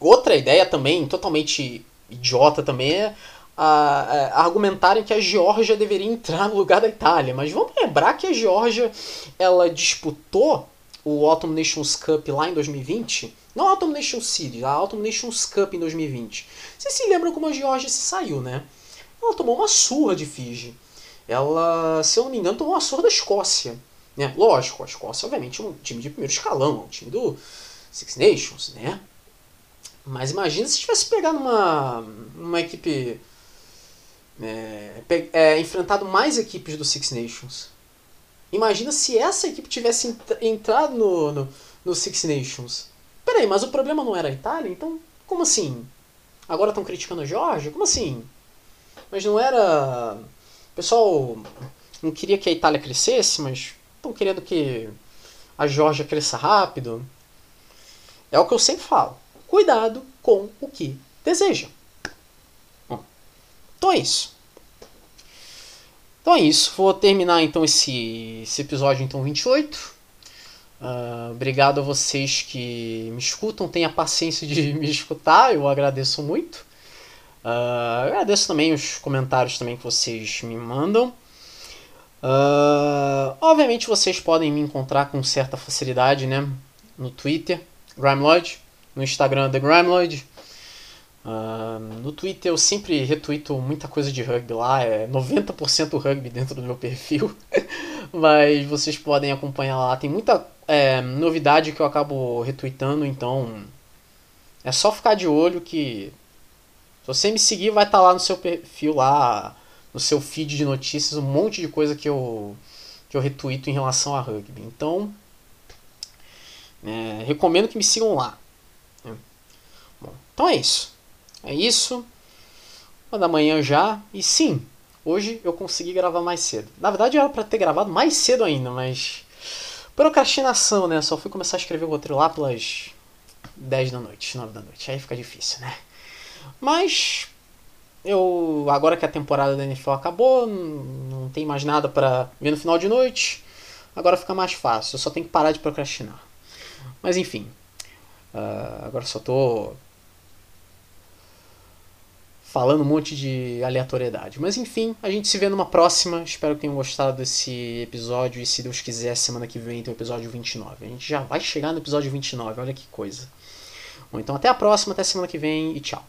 outra ideia também, totalmente idiota também é a, a, argumentarem que a Geórgia deveria entrar no lugar da Itália. Mas vamos lembrar que a Geórgia ela disputou o Autumn Nations Cup lá em 2020. Não a Autumn Nations Series, a Autumn Nations Cup em 2020. Vocês se lembram como a Geórgia se saiu, né? Ela tomou uma surra de Fiji. Ela, se eu não me engano, tomou uma surra da Escócia. Né? Lógico, a Escócia, obviamente, é um time de primeiro escalão, um time do Six Nations, né? Mas imagina se tivesse pegado uma, uma equipe. É, é, enfrentado mais equipes do Six Nations. Imagina se essa equipe tivesse entrado no, no, no Six Nations. Peraí, mas o problema não era a Itália? Então, como assim? Agora estão criticando a Georgia? Como assim? Mas não era. O pessoal não queria que a Itália crescesse, mas estão querendo que a Georgia cresça rápido. É o que eu sempre falo cuidado com o que desejam. Bom, então é isso. Então é isso. Vou terminar então esse, esse episódio então 28. Uh, obrigado a vocês que me escutam. Tenha paciência de (laughs) me escutar. Eu agradeço muito. Uh, agradeço também os comentários também que vocês me mandam. Uh, obviamente vocês podem me encontrar com certa facilidade, né? No Twitter, Grimeloid no Instagram The Grimloid. Uh, no Twitter eu sempre retuito muita coisa de rugby lá, é 90% rugby dentro do meu perfil, (laughs) mas vocês podem acompanhar lá. Tem muita é, novidade que eu acabo retweetando, então é só ficar de olho que se você me seguir vai estar tá lá no seu perfil lá, no seu feed de notícias, um monte de coisa que eu que eu retuito em relação a rugby. Então é, recomendo que me sigam lá. Então é isso. É isso. Uma da manhã já. E sim, hoje eu consegui gravar mais cedo. Na verdade era para ter gravado mais cedo ainda, mas. Procrastinação, né? Só fui começar a escrever o roteiro lá pelas 10 da noite, 9 da noite. Aí fica difícil, né? Mas. eu agora que a temporada da NFL acabou, não tem mais nada para ver no final de noite. Agora fica mais fácil, eu só tenho que parar de procrastinar. Mas enfim, uh, agora só tô falando um monte de aleatoriedade. Mas enfim, a gente se vê numa próxima. Espero que tenham gostado desse episódio. E se Deus quiser, semana que vem tem o episódio 29. A gente já vai chegar no episódio 29, olha que coisa. Bom, então até a próxima, até semana que vem e tchau.